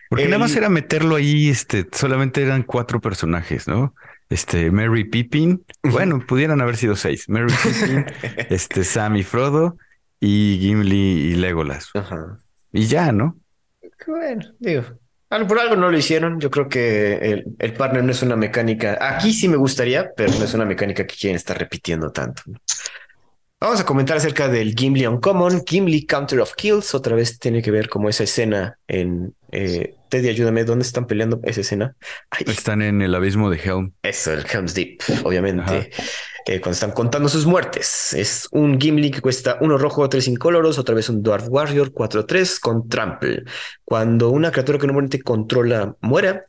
Porque nada más era meterlo ahí, este, solamente eran cuatro personajes, ¿no? Este, Mary Pippin. Bueno, pudieran haber sido seis. Mary Pippin, este, Sam y Frodo y Gimli y Legolas. Y ya, ¿no? Bueno, digo, por algo no lo hicieron. Yo creo que el, el, partner no es una mecánica. Aquí sí me gustaría, pero no es una mecánica que quieren estar repitiendo tanto. Vamos a comentar acerca del Gimli Uncommon, Gimli Counter of Kills. Otra vez tiene que ver como esa escena en eh, Teddy, ayúdame, ¿dónde están peleando esa escena? Están en el abismo de Helm. Eso, el Helm's Deep, obviamente. Eh, cuando están contando sus muertes. Es un Gimli que cuesta uno rojo, tres incoloros, otra vez un Dwarf Warrior 4-3 con Trample. Cuando una criatura que normalmente controla muera,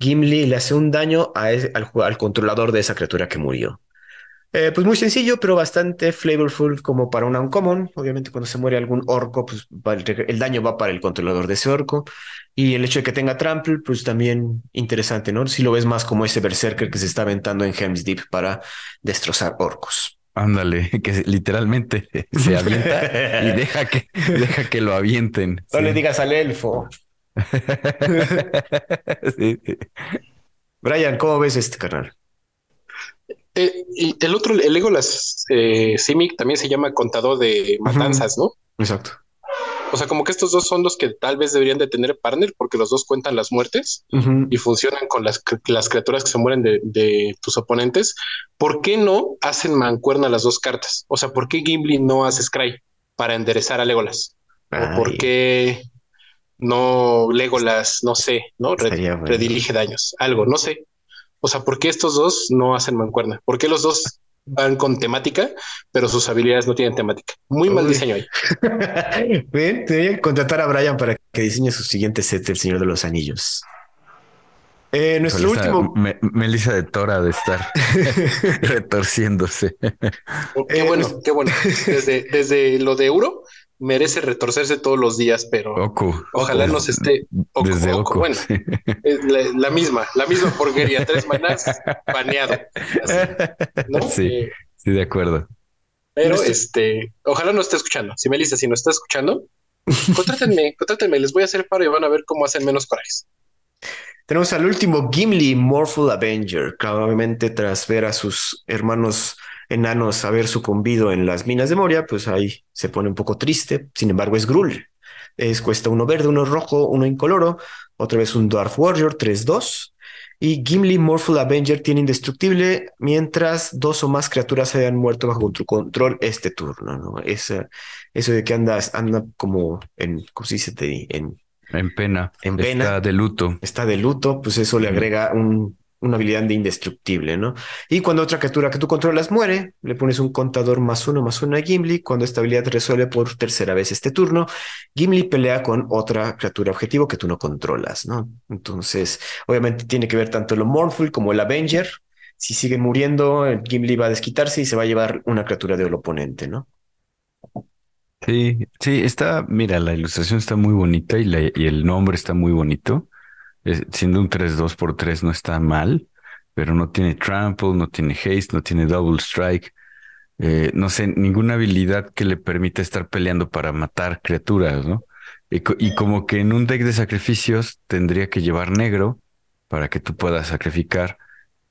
Gimli le hace un daño al, al controlador de esa criatura que murió. Eh, pues muy sencillo, pero bastante flavorful como para una uncommon. Obviamente cuando se muere algún orco, pues el, daño va para el controlador de ese orco. Y el hecho de que tenga trample, pues también interesante, ¿no? Si lo ves más como ese berserker que se está aventando en Helm's Deep para destrozar orcos. Ándale, que literalmente se avienta y deja que, deja que lo avienten. No le digas al elfo. Brian, ¿cómo ves este canal? Eh, y el otro, el Legolas eh, Simic también se llama contador de matanzas, ¿no? Exacto. O sea, como que estos dos son los que tal vez deberían de tener partner porque los dos cuentan las muertes y funcionan con las, las criaturas que se mueren de, tus oponentes. ¿Por qué no hacen mancuerna las dos cartas? O sea, ¿por qué Gimli no hace Scry para enderezar a Legolas? ¿O por qué no Legolas, no sé, no redirige daños? Algo, no sé. O sea, ¿por qué estos dos no hacen mancuerna? ¿Por qué los dos van con temática, pero sus habilidades no tienen temática? Muy mal diseño ahí. Ven, que contratar a Brian para que diseñe su siguiente set, El Señor de los Anillos. Eh, nuestro último. Melissa de Tora de estar retorciéndose. qué bueno, qué bueno. Desde, desde lo de Euro merece retorcerse todos los días, pero ojalá nos esté desde Oco, Bueno, la, misma, la misma porquería, tres manás baneado. Sí, eh, sí, de acuerdo. Pero este, ojalá no esté escuchando. Si Melissa, si no está escuchando, contrátenme, contrátenme, les voy a hacer paro y van a ver cómo hacen menos corajes. Tenemos al último Gimli Morphle Avenger, probablemente tras ver a sus hermanos enanos haber sucumbido en las minas de Moria, pues ahí se pone un poco triste. Sin embargo, es Grul. Es, cuesta uno verde, uno rojo, uno incoloro. Otra vez un Dwarf Warrior 3-2. Y Gimli Morphle Avenger tiene indestructible mientras dos o más criaturas hayan muerto bajo tu control este turno. ¿no? Esa, eso de que andas, anda como en, ¿cómo se dice? En, en pena. En pena. Está de luto. Está de luto, pues eso le agrega un, una habilidad de indestructible, ¿no? Y cuando otra criatura que tú controlas muere, le pones un contador más uno más uno a Gimli. Cuando esta habilidad resuelve por tercera vez este turno, Gimli pelea con otra criatura objetivo que tú no controlas, ¿no? Entonces, obviamente tiene que ver tanto lo Mournful como el Avenger. Si sigue muriendo, Gimli va a desquitarse y se va a llevar una criatura del oponente, ¿no? Sí, sí, está, mira, la ilustración está muy bonita y, y el nombre está muy bonito siendo un 3-2 por 3 no está mal, pero no tiene trample, no tiene haste, no tiene double strike. Eh, no sé, ninguna habilidad que le permita estar peleando para matar criaturas, ¿no? Y, como que en un deck de sacrificios tendría que llevar negro para que tú puedas sacrificar.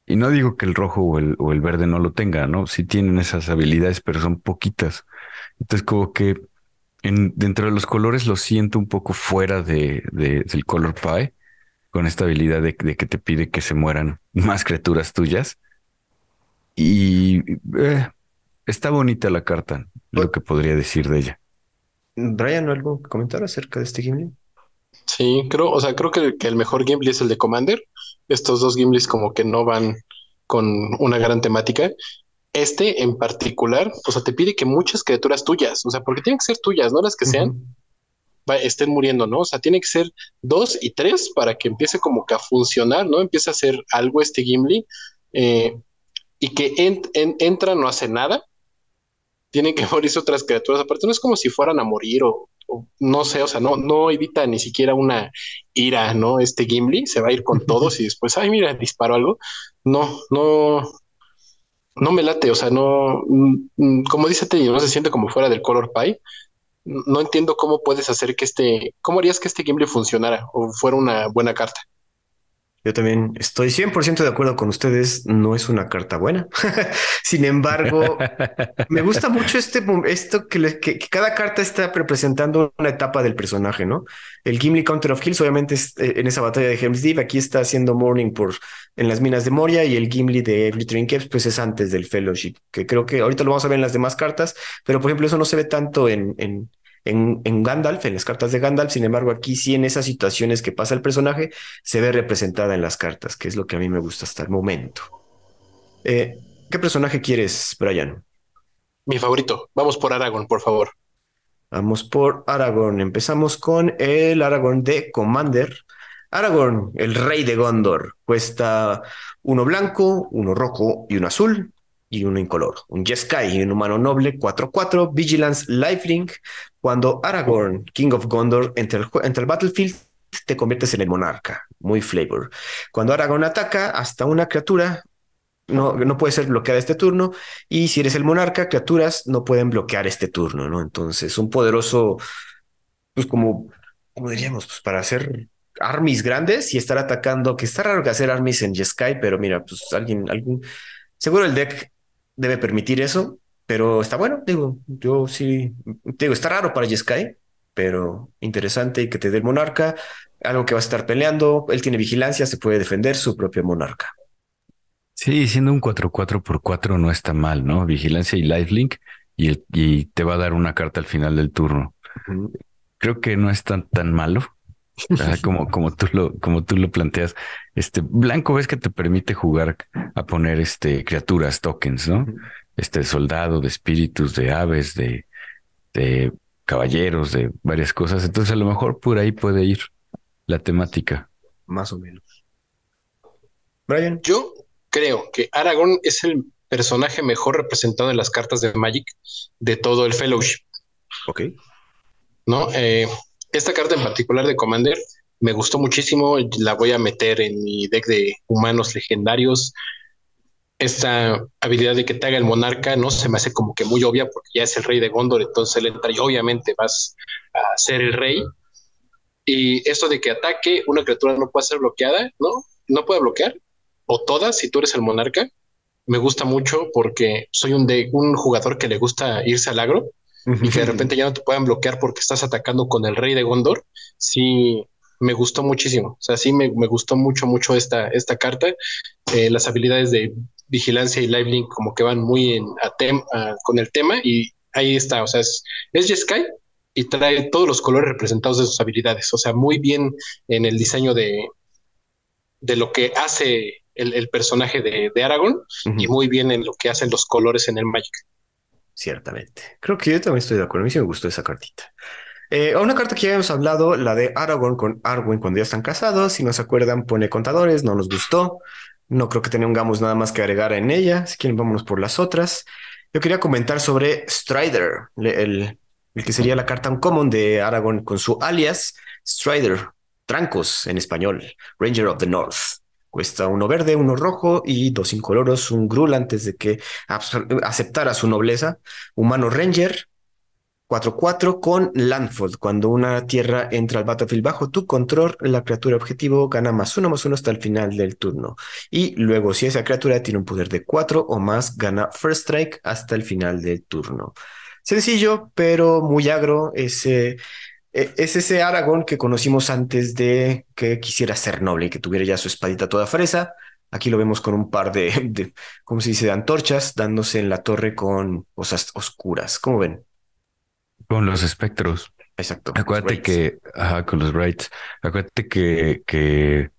Y no digo que el rojo o el, o el verde no lo tenga, ¿no? Sí tienen esas habilidades, pero son poquitas. Entonces, como que en, dentro de los colores lo siento un poco fuera de, del color pie con esta habilidad de, que te pide que se mueran más criaturas tuyas. Y eh, está bonita la carta, lo que podría decir de ella. Brian, ¿algo que comentar acerca de este Gimli? Sí, creo, o sea, creo que, el mejor Gimli es el de Commander. Estos dos Gimlis como que no van con una gran temática. Este en particular, o sea, te pide que muchas criaturas tuyas, o sea, porque tienen que ser tuyas, no las que sean, estén muriendo, ¿no? O sea, tiene que ser dos y tres para que empiece como que a funcionar, ¿no? Empieza a hacer algo este Gimli eh, y que entra, no hace nada. Tienen que morirse otras criaturas. Aparte, no es como si fueran a morir o, no sé, o sea, no, no evita ni siquiera una ira, ¿no? Este Gimli se va a ir con todos y después, ay, mira, disparo algo. No, no, no me late, o sea, no, mm, mm, como dice Teddy, no se siente como fuera del color pie no entiendo cómo puedes hacer que este, cómo harías que este Gimli funcionara o fuera una buena carta. Yo también estoy 100% de acuerdo con ustedes. No es una carta buena. Sin embargo, me gusta mucho este esto que, cada carta está representando una etapa del personaje, ¿no? El Gimli Counter of Kills, obviamente, es, eh, en esa batalla de Helm's Deep. Aquí está haciendo Morning por en las minas de Moria y el Gimli de Glittering Caves, pues es antes del Fellowship, que creo que ahorita lo vamos a ver en las demás cartas, pero por ejemplo, eso no se ve tanto en en, Gandalf, en las cartas de Gandalf. Sin embargo, aquí sí en esas situaciones que pasa el personaje se ve representada en las cartas, que es lo que a mí me gusta hasta el momento. Eh, ¿Qué personaje quieres, Brian? Mi favorito. Vamos por Aragorn, por favor. Vamos por Aragorn. Empezamos con el Aragorn de Commander. Aragorn, el rey de Gondor, cuesta uno blanco, uno rojo y uno azul y uno incoloro. Un Jeskai, un humano noble, 4-4, Vigilance, Lifelink. Cuando Aragorn, King of Gondor, entra el, el battlefield, te conviertes en el monarca. Muy flavor. Cuando Aragorn ataca, hasta una criatura no, no puede ser bloqueada este turno. Y si eres el monarca, criaturas no pueden bloquear este turno, ¿no? Entonces, un poderoso, pues como, como diríamos, pues para hacer armies grandes y estar atacando, que está raro que hacer armies en Jeskai, pero mira, pues alguien, algún, seguro el deck debe permitir eso, pero está bueno, digo, yo sí, digo, está raro para Jeskai, pero interesante y que te dé el monarca, algo que va a estar peleando, él tiene vigilancia, se puede defender su propio monarca. Sí, siendo un 4-4 por 4 no está mal, ¿no? Vigilancia y lifelink y, y te va a dar una carta al final del turno. Creo que no es tan, tan malo. como, como tú lo, como tú lo planteas, este blanco ves que te permite jugar a poner este criaturas, tokens, ¿no? Este soldado, de espíritus, de aves, de, de caballeros, de varias cosas. Entonces, a lo mejor por ahí puede ir la temática. Más o menos. Brian. Yo creo que Aragorn es el personaje mejor representado en las cartas de Magic de todo el Fellowship. Ok. ¿No? Eh, esta carta en particular de Commander me gustó muchísimo. La voy a meter en mi deck de humanos legendarios. Esta habilidad de que te haga el monarca no se me hace como que muy obvia porque ya es el rey de Gondor, entonces él entra y obviamente vas a ser el rey. Y esto de que ataque una criatura no puede ser bloqueada, ¿no? No puede bloquear, o todas si tú eres el monarca. Me gusta mucho porque soy un, de, un jugador que le gusta irse al agro y que de repente ya no te puedan bloquear porque estás atacando con el rey de Gondor, sí me gustó muchísimo. O sea, sí me, gustó mucho, mucho esta, esta carta. Eh, las habilidades de vigilancia y live como que van muy en, a con el tema y ahí está. O sea, es, es Jeskai y trae todos los colores representados de sus habilidades. O sea, muy bien en el diseño de, de lo que hace el, personaje de, de Aragorn y muy bien en lo que hacen los colores en el Magic ciertamente. Creo que yo también estoy de acuerdo. A mí sí me gustó esa cartita. Eh, una carta que ya habíamos hablado, la de Aragorn con Arwen cuando ya están casados. Si no se acuerdan, pone contadores, no nos gustó. No creo que tengamos nada más que agregar en ella. Si quieren, vámonos por las otras. Yo quería comentar sobre Strider, el, que sería la carta uncommon de Aragorn con su alias Strider, Trancos en español, Ranger of the North. Cuesta uno verde, uno rojo y dos incoloros, un Grul antes de que aceptara su nobleza. Humano Ranger, 4-4 con Landfall. Cuando una tierra entra al battlefield bajo tu control, la criatura objetivo gana más uno más uno hasta el final del turno. Y luego, si esa criatura tiene un poder de 4 o más, gana First Strike hasta el final del turno. Sencillo, pero muy agro. Ese e, es ese Aragón que conocimos antes de que quisiera ser noble y que tuviera ya su espadita toda fresa. Aquí lo vemos con un par de, de ¿cómo se dice?, de antorchas dándose en la torre con cosas oscuras. ¿Cómo ven? Con los espectros. Exacto. Acuérdate que, ajá, con los Brights. Acuérdate que, que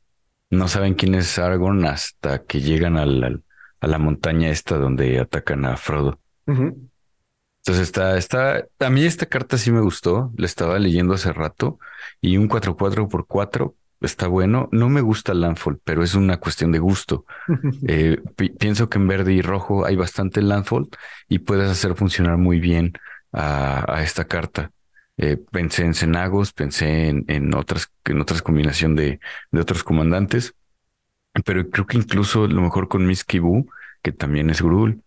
no saben quién es Aragorn hasta que llegan al, a la montaña esta donde atacan a Frodo. Entonces está, está, a mí esta carta sí me gustó, la estaba leyendo hace rato y un 4-4 por 4 está bueno. No me gusta Landfall, pero es una cuestión de gusto. Eh, pienso que en verde y rojo hay bastante Landfall y puedes hacer funcionar muy bien a, esta carta. Eh, pensé en Cenagos, pensé en, en, otras, en otras combinación de, de otros comandantes, pero creo que incluso lo mejor con Miss Kibu, que también es Grul,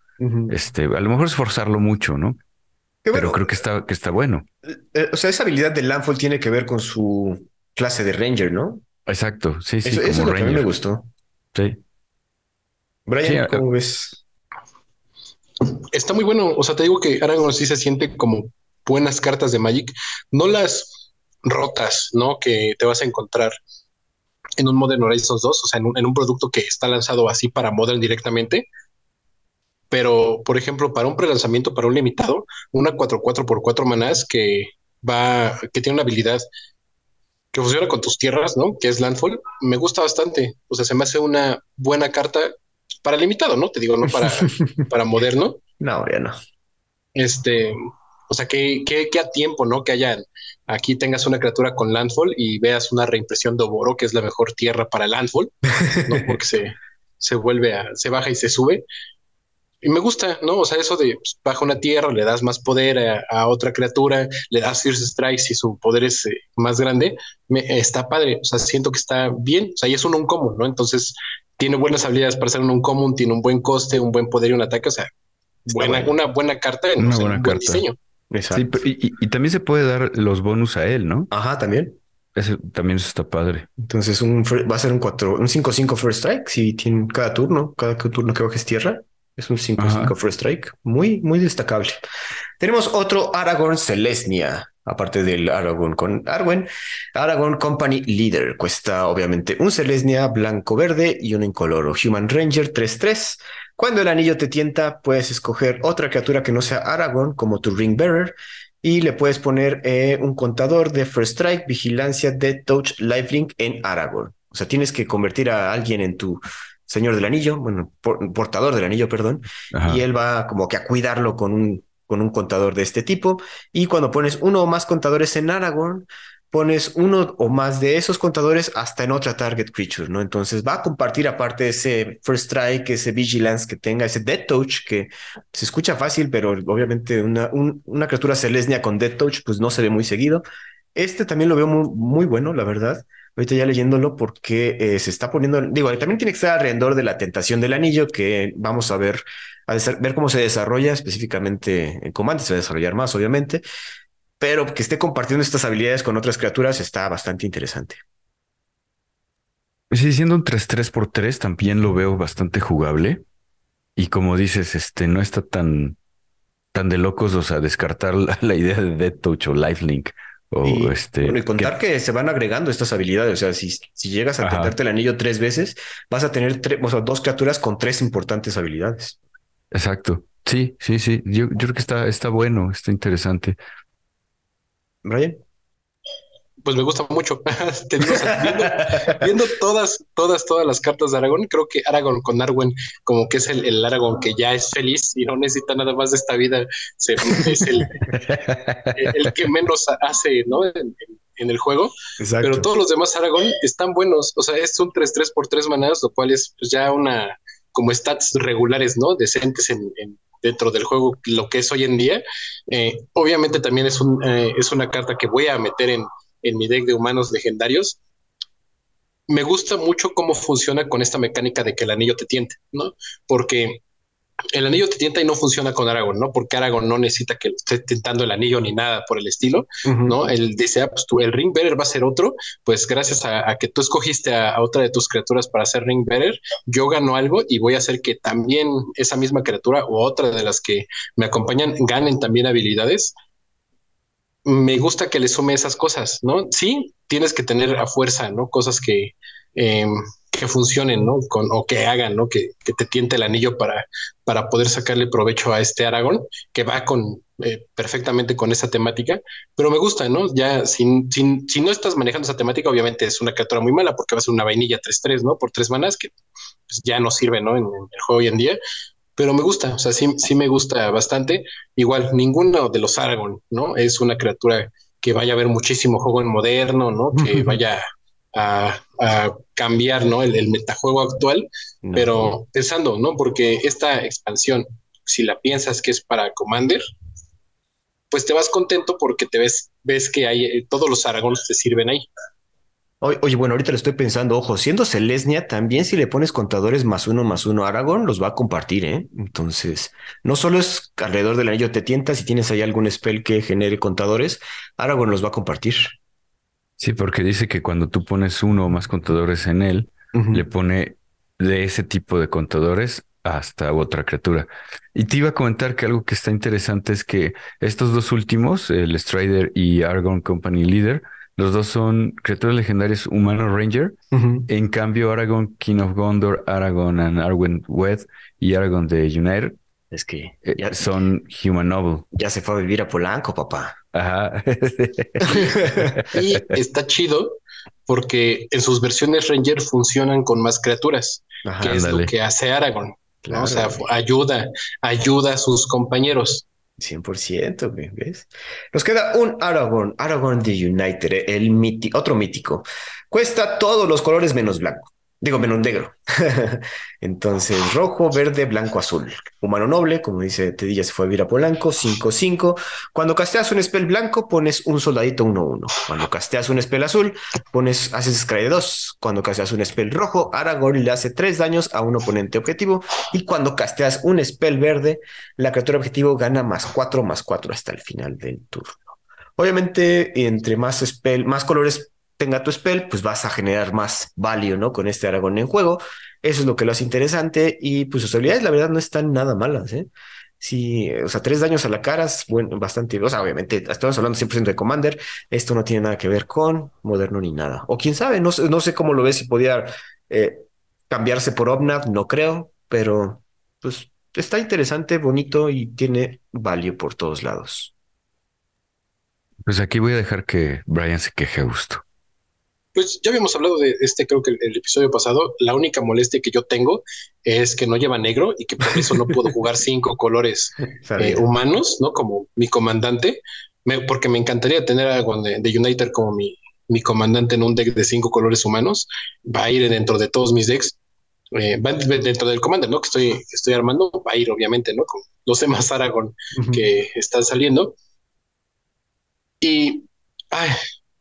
este, a lo mejor esforzarlo mucho, ¿no? pero creo que está, que está bueno. Eh, o sea, esa habilidad de Landfall tiene que ver con su clase de Ranger, ¿no? Exacto, sí, sí. Eso, eso es lo que a mí me gustó. Sí. Brian, ¿cómo ves? Está muy bueno. O sea, te digo que Aragorn sí se siente como buenas cartas de Magic. No las rotas, ¿no? Que te vas a encontrar en un Modern Horizons 2, o sea, en un, producto que está lanzado así para Modern directamente. Pero, por ejemplo, para un prelanzamiento, para un limitado, una 4-4 por 4 manás que va, que tiene una habilidad que funciona con tus tierras, ¿no? Que es Landfall, me gusta bastante. O sea, se me hace una buena carta para limitado, ¿no? Te digo, no para, para moderno. No, ya no. Este, o sea, que, que, a tiempo, ¿no? Que haya aquí tengas una criatura con Landfall y veas una reimpresión de Oboro, que es la mejor tierra para Landfall, ¿no? Porque se, se vuelve a, se baja y se sube. Y me gusta, ¿no? O sea, eso de pues, baja una tierra, le das más poder a, otra criatura, le das Fierce Strike si su poder es eh, más grande, me, está padre. O sea, siento que está bien. O sea, y es un común, ¿no? Entonces, tiene buenas habilidades para ser un común, tiene un buen coste, un buen poder y un ataque. O sea, buena, una buena carta en un buen diseño. Sí, y, también se puede dar los bonus a él, ¿no? Ajá, también. Ese, también eso está padre. Entonces un, va a ser un 4, un 5-5 first strike si tiene cada turno, cada turno que bajes tierra. Es un 5-5 first strike. Muy, muy destacable. Tenemos otro Aragorn Celestia, aparte del Aragorn con Arwen. Aragorn Company Leader. Cuesta obviamente un Celestia blanco-verde y un incoloro. Human Ranger 3-3. Cuando el anillo te tienta, puedes escoger otra criatura que no sea Aragorn, como tu Ring Bearer, y le puedes poner eh, un contador de First Strike, Vigilancia, Dead Touch, Lifelink en Aragorn. O sea, tienes que convertir a alguien en tu Señor del Anillo, bueno, portador del anillo, perdón, y él va como que a cuidarlo con un, con un contador de este tipo. Y cuando pones uno o más contadores en Aragorn, pones uno o más de esos contadores hasta en otra target creature, ¿no? Entonces va a compartir aparte ese first strike, ese vigilance que tenga, ese dead touch que se escucha fácil, pero obviamente una, una criatura celestia con dead touch pues no se ve muy seguido. Este también lo veo muy, muy bueno, la verdad. Ahorita ya leyéndolo porque eh, se está poniendo, digo, también tiene que estar alrededor de la tentación del anillo que vamos a ver, a ver cómo se desarrolla específicamente en Command, se va a desarrollar más, obviamente, pero que esté compartiendo estas habilidades con otras criaturas está bastante interesante. Sí, siendo un 3-3 por 3 también lo veo bastante jugable. Y como dices, este no está tan, tan de locos, o sea, descartar la, idea de Dead Touch o Lifelink. O y, este. Bueno, y contar que... se van agregando estas habilidades. O sea, si, si llegas a tentarte el anillo tres veces, vas a tener o sea, dos criaturas con tres importantes habilidades. Exacto. Sí, sí, sí. Yo, yo creo que está, está bueno, está interesante. Brian. Pues me gusta mucho. viendo, todas, todas, todas las cartas de Aragón, creo que Aragón con Arwen, como que es el, Aragón que ya es feliz y no necesita nada más de esta vida, es el, el, que menos hace ¿no? en, el juego. Pero todos los demás Aragón están buenos. O sea, es un 3-3 por 3 manadas, lo cual es pues, ya una como stats regulares, ¿no? Decentes en dentro del juego lo que es hoy en día. Eh, obviamente también es, un, eh, es una carta que voy a meter en, en mi deck de humanos legendarios. Me gusta mucho cómo funciona con esta mecánica de que el anillo te tiente, ¿no? Porque el anillo te tienta y no funciona con Aragorn, ¿no? Porque Aragorn no necesita que esté tentando el anillo ni nada por el estilo, ¿no? Él dice, ah, pues tú, el Ring Bearer va a ser otro, pues gracias a, que tú escogiste a, otra de tus criaturas para ser Ring Bearer, yo gano algo y voy a hacer que también esa misma criatura o otra de las que me acompañan ganen también habilidades. Me gusta que le sume esas cosas, ¿no? Sí, tienes que tener a fuerza, ¿no? Cosas que, em, que funcionen, ¿no? Con, o que hagan, ¿no? Que, que, te tiente el anillo para, para poder sacarle provecho a este Aragón, que va con eh, perfectamente con esa temática, pero me gusta, ¿no? Ya sin, sin, si no estás manejando esa temática, obviamente es una criatura muy mala porque va a ser una vainilla 3-3, ¿no? Por tres manas que pues, ya no sirve, ¿no? En, el juego hoy en día, pero me gusta, o sea, sí, sí me gusta bastante. Igual, ninguno de los Aragón, ¿no? Es una criatura que vaya a ver muchísimo juego en moderno, ¿no? Que vaya a, cambiar ¿no? el, metajuego actual, pero pensando, ¿no? Porque esta expansión, si la piensas que es para Commander, pues te vas contento porque te ves, ves que hay eh, todos los aragones te sirven ahí. Oye, bueno, ahorita le estoy pensando, ojo, siendo Celesnia, también si le pones contadores más uno más uno Aragón, los va a compartir, ¿eh? Entonces, no solo es alrededor del anillo te tienta, si tienes ahí algún spell que genere contadores, Aragón los va a compartir. Sí, porque dice que cuando tú pones uno o más contadores en él, le pone de ese tipo de contadores hasta otra criatura. Y te iba a comentar que algo que está interesante es que estos dos últimos, el Strider y Argon Company Leader, los dos son criaturas legendarias humano ranger. En cambio, Aragorn, King of Gondor, Aragorn and Arwen Wed y Aragorn de United es que eh, ya, son Human Noble. Ya se fue a vivir a Polanco, papá. Ajá. y está chido porque en sus versiones Ranger funcionan con más criaturas, que es lo que hace Aragorn. O sea, ayuda, ayuda a sus compañeros. 100%, ¿ves? Nos queda un Aragorn, Aragorn de United, el otro mítico. Cuesta todos los colores menos blanco. Digo, menos negro. Entonces, rojo, verde, blanco, azul. Humano noble, como dice Tedilla, se fue a vivir a Polanco, 5-5. Cuando casteas un spell blanco, pones un soldadito 1-1. Cuando casteas un spell azul, pones, haces de 2. Cuando casteas un spell rojo, Aragorn le hace 3 daños a un oponente objetivo. Y cuando casteas un spell verde, la criatura objetivo gana más 4, más 4 hasta el final del turno. Obviamente, entre más spell, más colores tenga tu spell, pues vas a generar más value, ¿no? Con este Aragón en juego. Eso es lo que lo hace interesante y pues sus habilidades, la verdad, no están nada malas, ¿eh? Sí, o sea, tres daños a la cara es bastante, o sea, obviamente estamos hablando 100% de Commander, esto no tiene nada que ver con Moderno ni nada. O quién sabe, no, no sé cómo lo ves, si podía eh, cambiarse por Omnath, no creo, pero pues está interesante, bonito y tiene value por todos lados. Pues aquí voy a dejar que Brian se queje a gusto. Pues ya habíamos hablado de este, creo que el, episodio pasado. La única molestia que yo tengo es que no lleva negro y que por eso no puedo jugar cinco colores eh, humanos, ¿no? Como mi comandante, porque me encantaría tener algo de, de United como mi, mi comandante en un deck de cinco colores humanos. Va a ir dentro de todos mis decks. Eh, va dentro del commander, ¿no? Que estoy, estoy armando, va a ir obviamente, ¿no? Con los demás Aragorn que están saliendo. Y ay,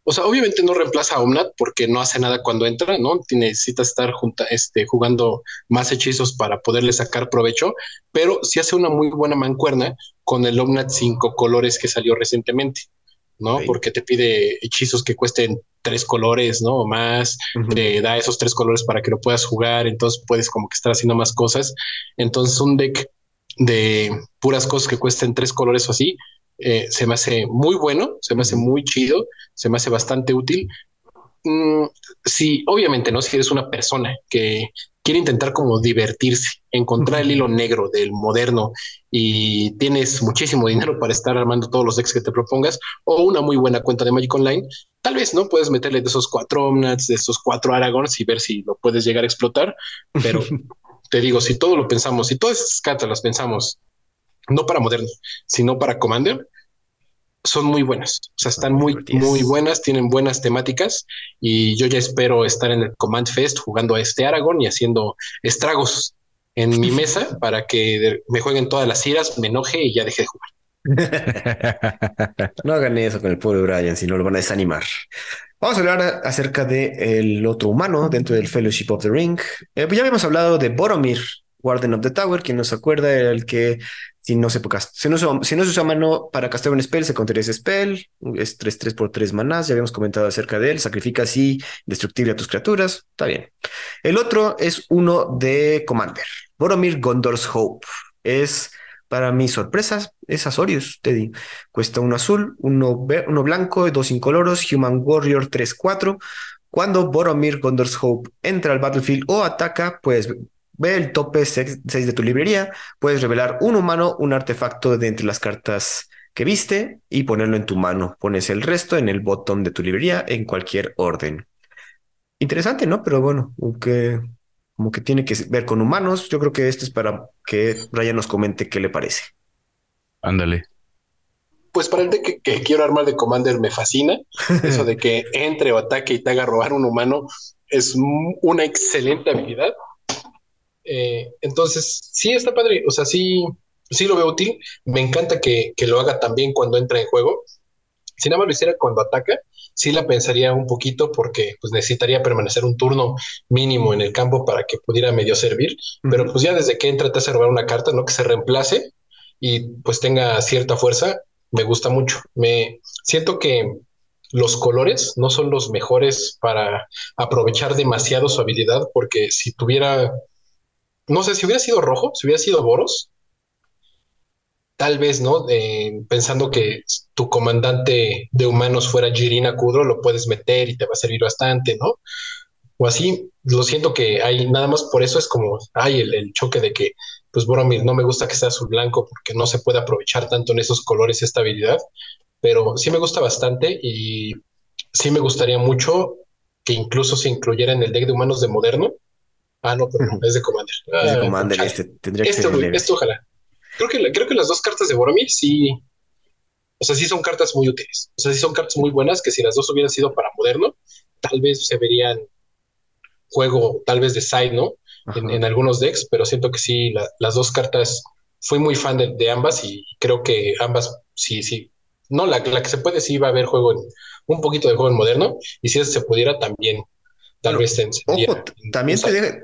o sea, obviamente no reemplaza a Omnat porque no hace nada cuando entra, ¿no? Necesita estar junta, este, jugando más hechizos para poderle sacar provecho, pero sí hace una muy buena mancuerna con el Omnat 5 colores que salió recientemente, ¿no? Porque te pide hechizos que cuesten tres colores, ¿no? O más, te da esos tres colores para que lo puedas jugar, entonces puedes como que estar haciendo más cosas. Entonces un deck de puras cosas que cuesten tres colores o así, eh, se me hace muy bueno, se me hace muy chido, se me hace bastante útil. Mm, sí, obviamente, ¿no? Si eres una persona que quiere intentar como divertirse, encontrar el hilo negro del moderno y tienes muchísimo dinero para estar armando todos los decks que te propongas o una muy buena cuenta de Magic Online, tal vez no puedes meterle de esos cuatro Omnats, de esos cuatro Aragorns y ver si lo puedes llegar a explotar. Pero te digo, si todo lo pensamos, si todas estas cartas las pensamos no para Moderno, sino para Commander, son muy buenas. O sea, están muy, muy buenas, tienen buenas temáticas y yo ya espero estar en el Command Fest jugando a este Aragón y haciendo estragos en mi mesa para que me jueguen todas las iras, me enoje y ya deje de jugar. no hagan eso con el pobre Brian, si no lo van a desanimar. Vamos a hablar acerca del el otro humano dentro del Fellowship of the Ring. Eh, pues ya habíamos hablado de Boromir, Warden of the Tower, quien nos acuerda era el que si no se, si no, si no se usa mano para castear un spell, se contaría ese spell, es 3-3 por 3 manás, ya habíamos comentado acerca de él, sacrifica así destructible a tus criaturas, está bien. El otro es uno de Commander, Boromir Gondor's Hope, es para mis sorpresas, es Azorius, Teddy. Cuesta uno azul, uno, uno blanco, dos incoloros, Human Warrior 3-4. Cuando Boromir Gondor's Hope entra al battlefield o ataca, pues Ve el tope 6 de tu librería, puedes revelar un humano, un artefacto de entre las cartas que viste y ponerlo en tu mano. Pones el resto en el botón de tu librería en cualquier orden. Interesante, ¿no? Pero bueno, que como que tiene que ver con humanos. Yo creo que esto es para que Ryan nos comente qué le parece. Ándale. Pues para el de que, que, quiero armar de Commander me fascina. Eso de que entre o ataque y te haga robar un humano es una excelente habilidad. Eh, entonces, sí está padre, o sea, sí, sí lo veo útil. Me encanta que, lo haga también cuando entra en juego. Si nada más lo hiciera cuando ataca, sí la pensaría un poquito porque pues necesitaría permanecer un turno mínimo en el campo para que pudiera medio servir. Pero pues ya desde que entra te hace robar una carta, ¿no? Que se reemplace y pues tenga cierta fuerza, me gusta mucho. Me siento que los colores no son los mejores para aprovechar demasiado su habilidad, porque si tuviera, no sé, si hubiera sido rojo, si hubiera sido Boros, tal vez, ¿no? Eh, pensando que tu comandante de humanos fuera Jirina Kudro, lo puedes meter y te va a servir bastante, ¿no? O así, lo siento que hay, nada más por eso es como, hay el, choque de que, pues Boromir, no me gusta que sea azul blanco porque no se puede aprovechar tanto en esos colores esta habilidad, pero sí me gusta bastante y sí me gustaría mucho que incluso se incluyera en el deck de humanos de moderno. Ah, no, pero es de Commander. es de ah, Commander, este tendría que esto, ser esto ojalá. Creo que, creo que las dos cartas de Boromir sí, o sea, sí son cartas muy útiles. O sea, sí son cartas muy buenas que si las dos hubieran sido para moderno, tal vez se verían juego, tal vez de side, ¿no? En, algunos decks, pero siento que sí, las dos cartas, fui muy fan de, ambas y creo que ambas, sí, sí. No, la, la que se puede, sí va a haber juego, en, un poquito de juego en moderno, y si se pudiera también Tal vez Ojo, también,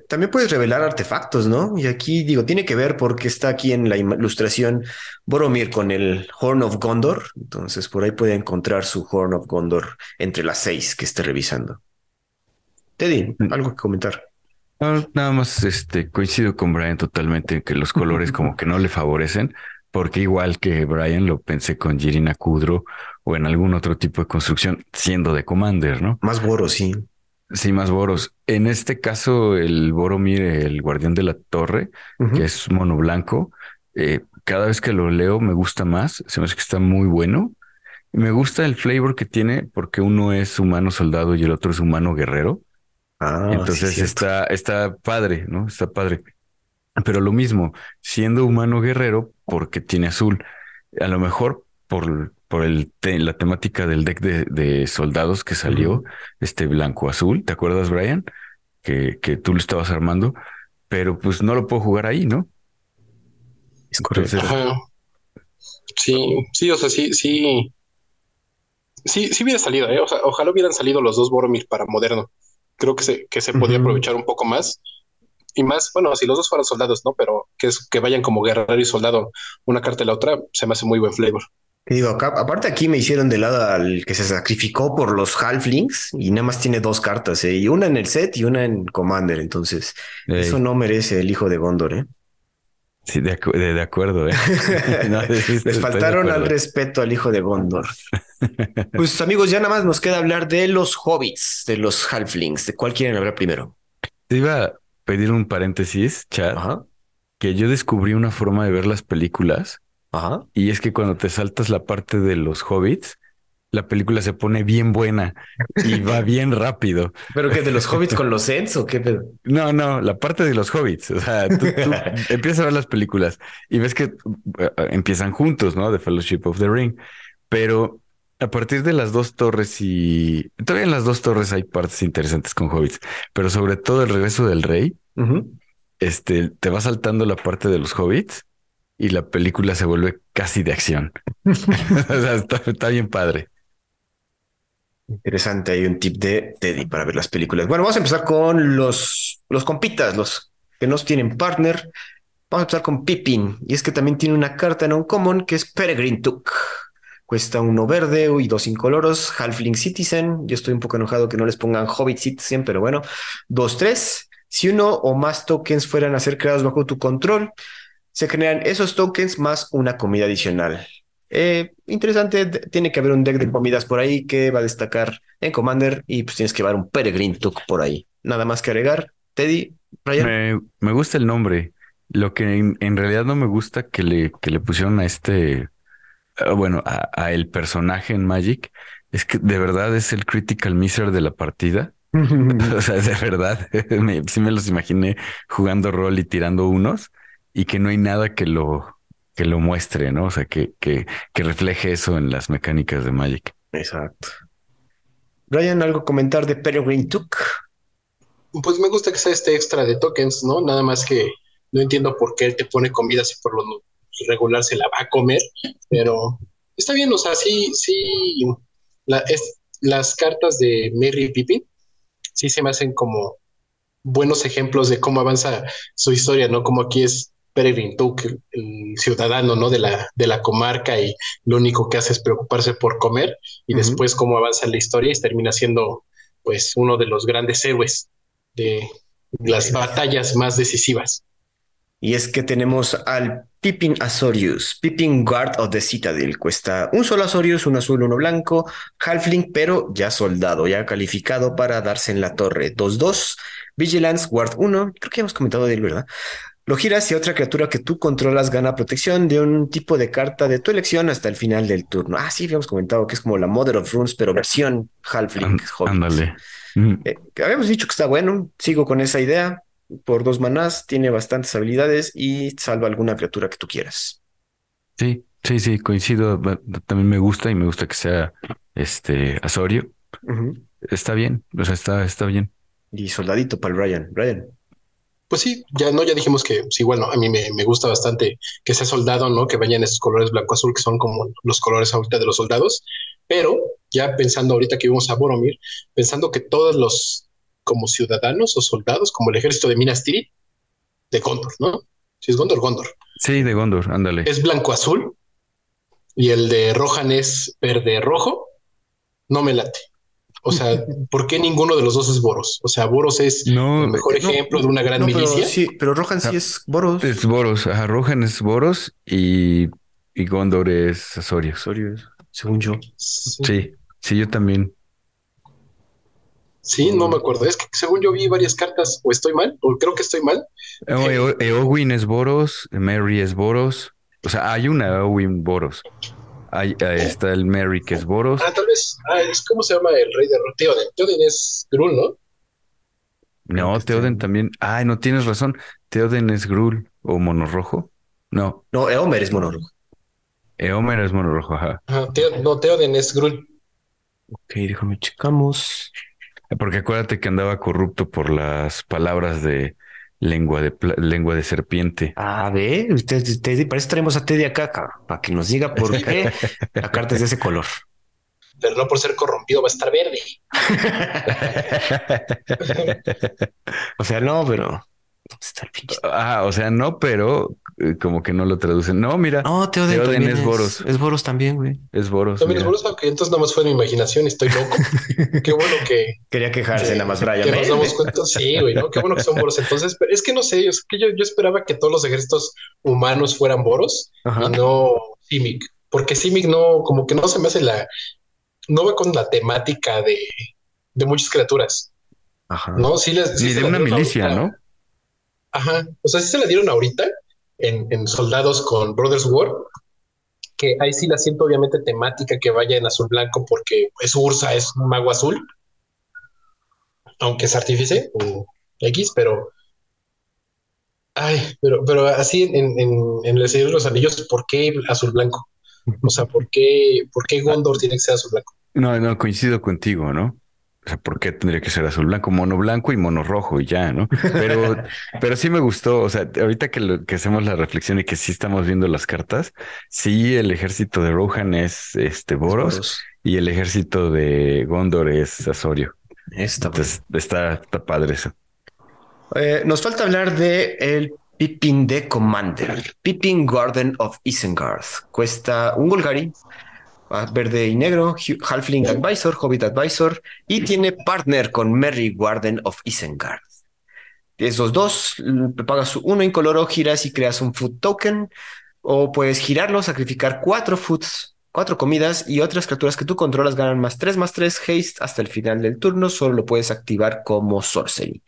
también puedes revelar artefactos, ¿no? Y aquí digo, tiene que ver porque está aquí en la ilustración Boromir con el Horn of Gondor. Entonces por ahí puede encontrar su Horn of Gondor entre las seis que esté revisando. Teddy, mm. algo que comentar. nada más este, coincido con Brian totalmente en que los colores como que no le favorecen, porque igual que Brian lo pensé con Jirina Kudro o en algún otro tipo de construcción siendo de Commander, ¿no? Más Boros, sí. Sí, más Boros. En este caso, el Boromir, el guardián de la torre, que es mono blanco, eh, cada vez que lo leo me gusta más, se me hace que está muy bueno. Me gusta el flavor que tiene porque uno es humano soldado y el otro es humano guerrero. Ah, Entonces está, está padre, ¿no? Está padre. Pero lo mismo, siendo humano guerrero, porque tiene azul. A lo mejor por, por el la temática del deck de, soldados que salió, este blanco azul, ¿te acuerdas, Brian? Que, que tú lo estabas armando, pero pues no lo puedo jugar ahí, ¿no? Es correcto. Sí, sí, o sea, sí, sí. Sí, sí hubiera salido, ¿eh? O sea, ojalá hubieran salido los dos Boromir para moderno. Creo que se, que se podía aprovechar un poco más. Y más, bueno, si los dos fueran soldados, ¿no? Pero que es que vayan como guerrero y soldado una carta y la otra, se me hace muy buen flavor digo, acá, aparte aquí me hicieron de lado al que se sacrificó por los halflings y nada más tiene dos cartas, ¿eh? y una en el set y una en Commander. Entonces, eso no merece el hijo de Gondor, ¿eh? Sí, de, acuerdo, ¿eh? Les faltaron al respeto al hijo de Gondor. pues amigos, ya nada más nos queda hablar de los hobbits, de los halflings. ¿De cuál quieren hablar primero? Te iba a pedir un paréntesis, chat, que yo descubrí una forma de ver las películas y es que cuando te saltas la parte de los hobbits, la película se pone bien buena y va bien rápido. ¿Pero que de los hobbits con los sets o qué No, no, la parte de los hobbits. O sea, tú, empiezas a ver las películas y ves que eh, empiezan juntos, ¿no? The Fellowship of the Ring. Pero a partir de las dos torres y todavía en las dos torres hay partes interesantes con hobbits, pero sobre todo el regreso del rey, este, te va saltando la parte de los hobbits y la película se vuelve casi de acción. o sea, está, bien padre. Interesante, hay un tip de Teddy para ver las películas. Bueno, vamos a empezar con los, los compitas, los que no tienen partner. Vamos a empezar con Pippin, y es que también tiene una carta en un common que es Peregrine Took. Cuesta uno verde y dos incoloros, Halfling Citizen. Yo estoy un poco enojado que no les pongan Hobbit Citizen, pero bueno, dos, tres. Si uno o más tokens fueran a ser creados bajo tu control, se generan esos tokens más una comida adicional. Eh, interesante, tiene que haber un deck de comidas por ahí que va a destacar en Commander y pues tienes que llevar un Peregrine Took por ahí. Nada más que agregar. Teddy, Me, gusta el nombre. Lo que en, realidad no me gusta que le, que le pusieron a este, ah, bueno, a, el personaje en Magic es que de verdad es el critical miser de la partida. o sea, de verdad, sí me los imaginé jugando rol y tirando unos y que no hay nada que lo, que lo muestre, ¿no? O sea, que, que, que refleje eso en las mecánicas de Magic. Exacto. Brian, ¿algo comentar de Peregrine Took? Pues me gusta que sea este extra de tokens, ¿no? Nada más que no entiendo por qué él te pone comida si por lo regular se la va a comer, pero está bien, o sea, sí, sí, las cartas de Merry y Pippin sí se me hacen como buenos ejemplos de cómo avanza su historia, ¿no? Como aquí es Peregrine Took, el, ciudadano ¿no? de, la, de la comarca y lo único que hace es preocuparse por comer y después cómo avanza la historia y termina siendo pues uno de los grandes héroes de las batallas más decisivas. Y es que tenemos al Pippin Azorius, Pippin Guard of the Citadel. Cuesta un solo Azorius, un azul, uno blanco, Halfling, pero ya soldado, ya calificado para darse en la torre. 2-2, Vigilance Guard 1, creo que hemos comentado de él, ¿verdad? Lo giras y otra criatura que tú controlas gana protección de un tipo de carta de tu elección hasta el final del turno. Ah, sí, habíamos comentado que es como la Mother of Runes, pero versión Halfling. Ándale. Eh, habíamos dicho que está bueno, sigo con esa idea. Por dos manás, tiene bastantes habilidades y salva alguna criatura que tú quieras. Sí, sí, sí, coincido. También me gusta y me gusta que sea este Asorio. Está bien, o sea, está, está bien. Y soldadito para el Brian. Brian. Pues sí, ya no, ya dijimos que sí, bueno, a mí me, me gusta bastante que sea soldado, ¿no? Que vayan esos colores blanco-azul, que son como los colores ahorita de los soldados. Pero ya pensando ahorita que vimos a Boromir, pensando que todos los como ciudadanos o soldados, como el ejército de Minas Tirith, de Gondor, ¿no? Si es Gondor, Gondor. Sí, de Gondor, ándale. Es blanco-azul y el de Rohan es verde-rojo, no me late. O sea, ¿por qué ninguno de los dos es Boros? O sea, Boros es el mejor ejemplo de una gran milicia. sí, pero Rohan sí es Boros. Es Boros, ajá, Rohan es Boros y, y Gondor es Asorio. Asorio, según yo. Sí, sí, yo también. Sí, no me acuerdo. Es que según yo vi varias cartas, o estoy mal, o creo que estoy mal. Eh, Eowyn es Boros, Mary es Boros. O sea, hay una Eowyn Boros. Ahí, está el Mary, que es Boros. Ah, tal vez. Ah, es como se llama el rey de Teoden. Teoden es Grul, ¿no? No, Teoden también. Ay, no tienes razón. Teoden es Grul o Monorrojo. No. No, Eomer es Monorrojo. Eomer es Monorrojo, ajá. ajá no, Teoden es Grul. Ok, déjame checamos. Porque acuérdate que andaba corrupto por las palabras de lengua de lengua de serpiente. A ver, usted, usted, para eso traemos a Teddy acá, para que nos diga por qué la carta es de ese color. Pero no por ser corrompido va a estar verde. o sea, no, pero Ah, o sea, no, pero eh, como que no lo traducen. No, mira. No, Teoden, es, Boros. Es Boros también, güey. Es Boros. También es Boros, aunque entonces nada más fue mi imaginación, estoy loco. Qué bueno que. Quería quejarse nada más, Brian. Que nos damos cuenta. Sí, güey, ¿no? Qué bueno que son Boros. Entonces, es que no sé, es que yo, yo esperaba que todos los ejércitos humanos fueran Boros y no Simic. Porque Simic no, como que no se me hace la. No va con la temática de, de muchas criaturas. Ajá. No, sí les. Ni de una milicia, ¿no? Ajá. O sea, sí se la dieron ahorita en, Soldados con Brothers War, que ahí sí la siento obviamente temática que vaya en azul blanco porque es Ursa, es un mago azul, aunque es artífice, X, pero... Ay, pero, pero así en, en, el Señor de los Anillos, ¿por qué azul blanco? O sea, ¿por qué, ¿por qué Gondor tiene que ser azul blanco? No, no, coincido contigo, ¿no? O sea, ¿por qué tendría que ser azul blanco? Mono blanco y mono rojo y ya, ¿no? Pero, pero sí me gustó. O sea, ahorita que, que hacemos la reflexión y que sí estamos viendo las cartas, sí, el ejército de Rohan es este Boros, y el ejército de Gondor es Asorio. Está, está, padre eso. Eh, nos falta hablar de el Pippin de Commander, Pippin Garden of Isengard. Cuesta un Golgari, verde y negro, Halfling Advisor, Hobbit Advisor, y tiene partner con Merry Warden of Isengard. Esos dos, pagas uno incoloro, giras y creas un food token, o puedes girarlo, sacrificar cuatro foods, cuatro comidas y otras criaturas que tú controlas ganan más tres más tres haste hasta el final del turno, solo lo puedes activar como sorcery.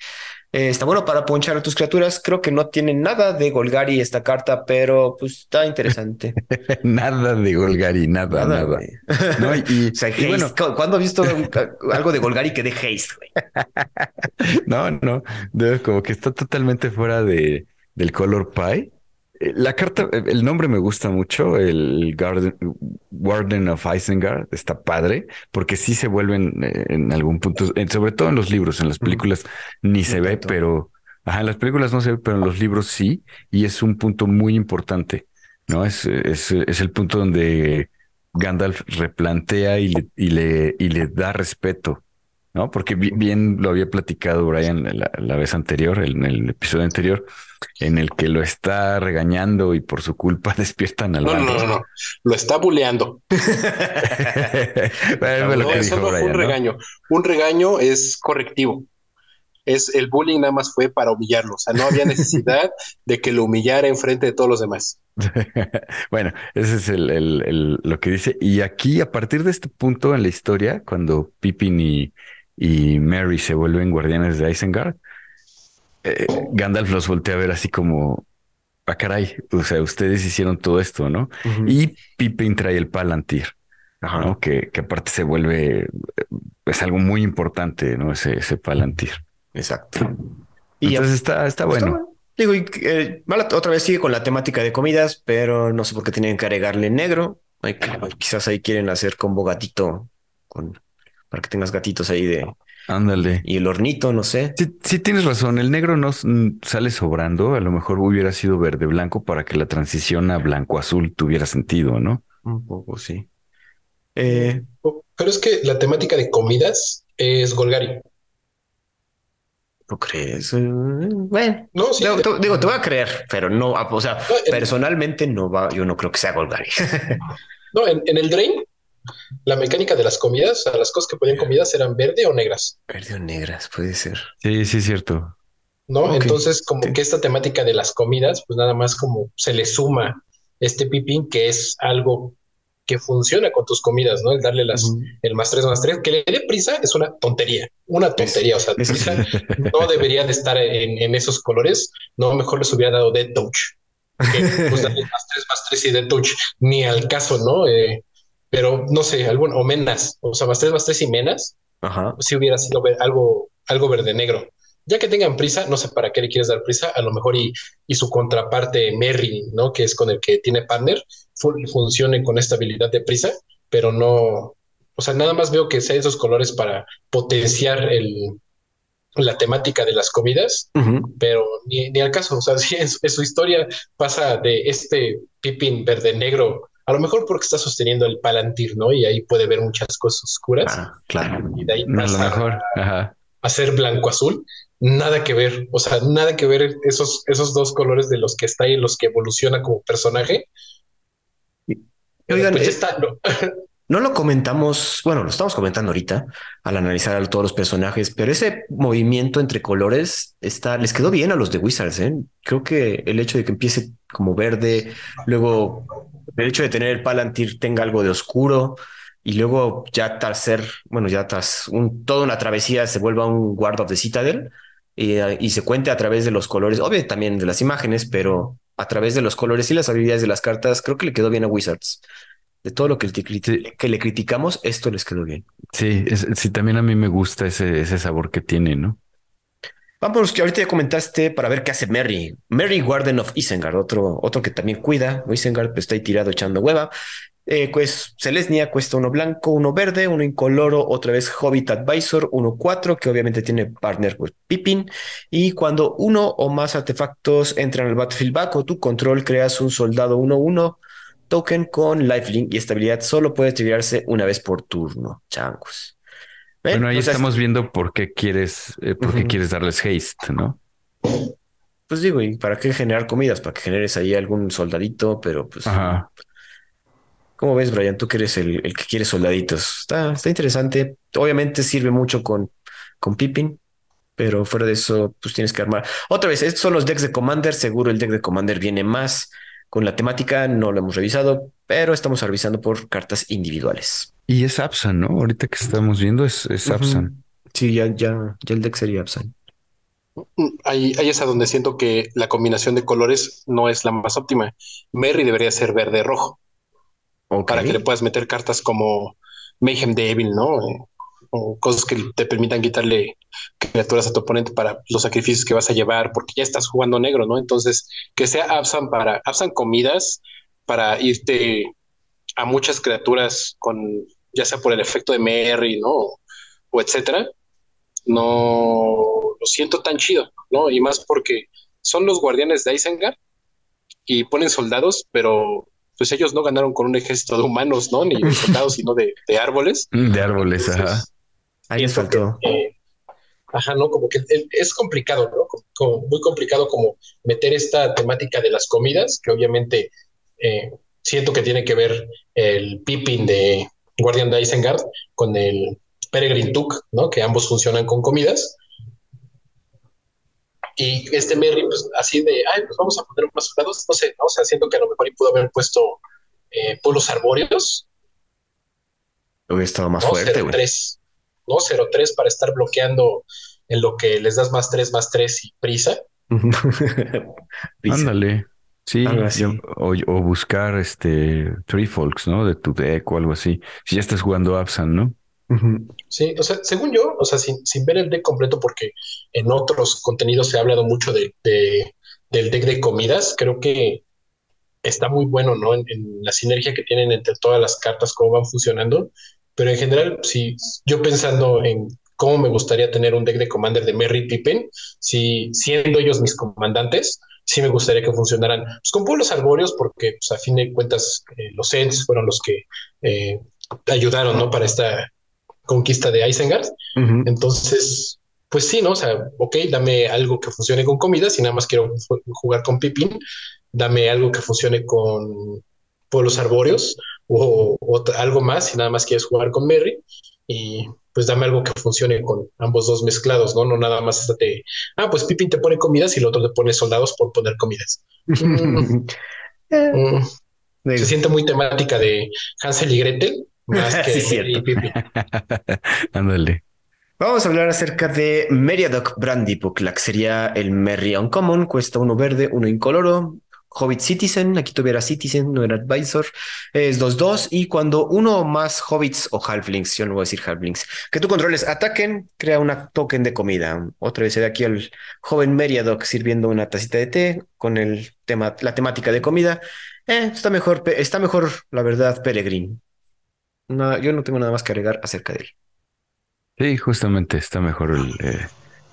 Eh, está bueno para ponchar a tus criaturas. Creo que no tiene nada de Golgari esta carta, pero pues está interesante. nada de Golgari, nada, nada. No, y, bueno, ¿cuándo has visto algo de Golgari que de haste? no, no, como que está totalmente fuera de, del color pie. Eh, la carta, eh, el nombre me gusta mucho, el Garden, Warden of Isengard, está padre, porque sí se vuelven eh, en algún punto, sobre todo en los libros, en las películas ni se ve, pero ajá, en las películas no se ve, pero en los libros sí, y es un punto muy importante, ¿no? Es, es, es el punto donde Gandalf replantea y le, y le, y le da respeto ¿no? Porque bien lo había platicado Brian la, vez anterior, en el episodio anterior, en el que lo está regañando y por su culpa despiertan al no, no, no, no, lo está buleando. un regaño. Un regaño es correctivo es el bullying nada más fue para humillarlo. O sea, no había necesidad de que lo humillara en frente de todos los demás. bueno, ese es el, lo que dice. Y aquí, a partir de este punto en la historia, cuando Pippin y, y Mary se vuelven guardianes de Isengard, eh, Gandalf los voltea a ver así como, ah, caray, o sea, ustedes hicieron todo esto, ¿no? Y Pippin trae el Palantir. ¿no? Que, que aparte se vuelve, es algo muy importante, ¿no? Ese, ese Palantir. Exacto. Y Entonces está, está bueno. Digo, eh, otra vez sigue con la temática de comidas, pero no sé por qué tienen que agregarle negro. quizás ahí quieren hacer combo gatito con, para que tengas gatitos ahí de. Ándale. Y el hornito, no sé. Sí, tienes razón. El negro no sale sobrando. A lo mejor hubiera sido verde blanco para que la transición a blanco azul tuviera sentido, ¿no? Un poco, sí. Eh, pero es que la temática de comidas es Golgari. ¿No crees? Eh, bueno, no, sí, digo, te voy a creer, pero no, o sea, personalmente no va, yo no creo que sea Golgari. no, en, el Drain, la mecánica de las comidas, o sea, las cosas que ponían comidas eran verde o negras. Verde o negras, puede ser. Sí, sí, es cierto. No, entonces como que esta temática de las comidas, pues nada más como se le suma este pipín que es algo que funciona con tus comidas, ¿no? El darle las, el más tres más tres, que le dé prisa es una tontería, una tontería. o sea, prisa no debería de estar en, esos colores, no, mejor les hubiera dado Dead Touch. Que, pues darle más tres más tres y Dead Touch, ni al caso, ¿no? Eh, pero no sé, algún, o menas, o sea, más tres más tres y menas, si hubiera sido algo, algo verde negro. Ya que tengan prisa, no sé para qué le quieres dar prisa, a lo mejor y, y su contraparte Merry, ¿no? Que es con el que tiene partner, funcione con esta habilidad de prisa, pero no, o sea, nada más veo que sean esos colores para potenciar el, la temática de las comidas, pero ni, ni, al caso, o sea, si en, su historia pasa de este Pippin verde negro, a lo mejor porque está sosteniendo el Palantir, ¿no? Y ahí puede ver muchas cosas oscuras. Ah, claro. Y de ahí pasa a, lo mejor. a ser blanco azul nada que ver, o sea, nada que ver esos, esos dos colores de los que está y los que evoluciona como personaje. Oigan, pues está, ¿no? lo comentamos, bueno, lo estamos comentando ahorita al analizar a todos los personajes, pero ese movimiento entre colores está, les quedó bien a los de Wizards. ¿eh? Creo que el hecho de que empiece como verde, luego el hecho de tener el Palantir tenga algo de oscuro, y luego ya tras ser, bueno, ya tras un, toda una travesía se vuelva un Guard of the Citadel, eh, y se cuente a través de los colores, obviamente también de las imágenes, pero a través de los colores y las habilidades de las cartas, creo que le quedó bien a Wizards. De todo lo que, que le criticamos, esto les quedó bien. Sí, sí, también a mí me gusta ese, ese sabor que tiene, ¿no? Vamos, que ahorita ya comentaste para ver qué hace Merry. Merry Warden of Isengard, otro, otro que también cuida. Isengard pues, está ahí tirado echando hueva. Eh, pues Celestia cuesta uno blanco, uno verde, uno incoloro, otra vez Hobbit Advisor, uno cuatro, que obviamente tiene partner pues Pippin. Y cuando uno o más artefactos entran al battlefield bajo tu control, creas un soldado 1-1 token con lifelink y estabilidad. Solo puede tirarse una vez por turno. Changos. Bueno, ahí estamos viendo por qué quieres, eh, por qué quieres darles haste, ¿no? Pues digo, ¿y para qué generar comidas? Para que generes ahí algún soldadito, pero pues. Ajá. ¿Cómo ves, Brian? Tú que eres el, que quiere soldaditos. Está, está interesante. Obviamente sirve mucho con, con Pippin, pero fuera de eso, pues tienes que armar. Otra vez, estos son los decks de Commander. Seguro el deck de Commander viene más con la temática. No lo hemos revisado, pero estamos revisando por cartas individuales. Y es Absan, ¿no? Ahorita que estamos viendo es, es Absan. Sí, ya, ya, ya el deck sería Absan. Ahí, ahí es a donde siento que la combinación de colores no es la más óptima. Merry debería ser verde-rojo para que le puedas meter cartas como Mayhem Devil, ¿no? Eh, o cosas que te permitan quitarle criaturas a tu oponente para los sacrificios que vas a llevar, porque ya estás jugando negro, ¿no? Entonces, que sea Absan para Absan comidas para irte a muchas criaturas con, ya sea por el efecto de Merry, ¿no? O etcétera, no lo siento tan chido, ¿no? Y más porque son los guardianes de Isengard y ponen soldados, pero pues ellos no ganaron con un ejército de humanos, ¿no? Ni de soldados, sino de, árboles. De árboles, ajá. Ahí les faltó. ajá, ¿no? Como que es complicado, ¿no? Como, muy complicado como meter esta temática de las comidas, que obviamente eh, siento que tiene que ver el Pippin de Guardian de Isengard con el Peregrine Took, ¿no? Que ambos funcionan con comidas. Y este Merry, pues así de, ay, pues vamos a poner más soldados, no sé, ¿no? o sea, siento que a lo mejor pudo haber puesto eh, pueblos arbóreos. Hubiera estado más fuerte, güey. ¿no? 0-3 para estar bloqueando en lo que les das más 3, más 3 y prisa. Ándale. Sí, o, buscar este Three Folks, ¿no? De tu deck o algo así. Si ya estás jugando Absan, ¿no? Sí, o sea, según yo, o sea, sin, ver el deck completo, porque en otros contenidos se ha hablado mucho de, del deck de comidas, creo que está muy bueno, ¿no? En, la sinergia que tienen entre todas las cartas, cómo van funcionando. Pero en general, si yo pensando en cómo me gustaría tener un deck de Commander de Merry Pippen, si siendo ellos mis comandantes, sí me gustaría que funcionaran pues, con pueblos arbóreos, porque pues, a fin de cuentas eh, los Ents fueron los que eh, ayudaron ¿no? para esta conquista de Isengard. Entonces, pues sí, ¿no? O sea, ok, dame algo que funcione con comida, si nada más quiero jugar con Pippin, dame algo que funcione con pueblos arbóreos o, algo más, si nada más quieres jugar con Merry. Y pues dame algo que funcione con ambos dos mezclados, ¿no? No nada más de, ah, pues Pippin te pone comidas y el otro te pone soldados por poner comidas. Mm. Mm. Se siente muy temática de Hansel y Gretel, más que sí, Pippin. Ándale. Vamos a hablar acerca de Meriadoc Brandybook, la que sería el Merry Uncommon, cuesta uno verde, uno incoloro, Hobbit Citizen, aquí tuviera Citizen, no era Advisor, es 2-2 y cuando uno o más Hobbits o Halflings, yo no voy a decir Halflings, que tú controles ataquen, crea una token de comida. Otra vez de aquí el joven Meriadoc sirviendo una tacita de té con el tema, la temática de comida. Eh, está mejor, está mejor, la verdad, Peregrine. No, yo no tengo nada más que agregar acerca de él. Sí, justamente está mejor el, eh,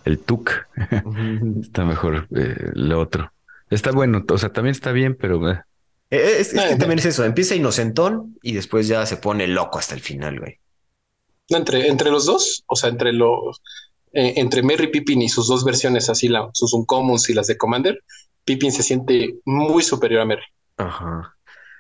el Tuk. está mejor eh, lo otro. Está bueno, o sea, también está bien, pero... Eh. Eh, es, que también es eso, empieza inocentón y después ya se pone loco hasta el final, güey. Entre, entre los dos, o sea, entre los... Eh, entre Merry Pippin y sus dos versiones, así la, sus Uncommons y las de Commander, Pippin se siente muy superior a Merry. Ajá.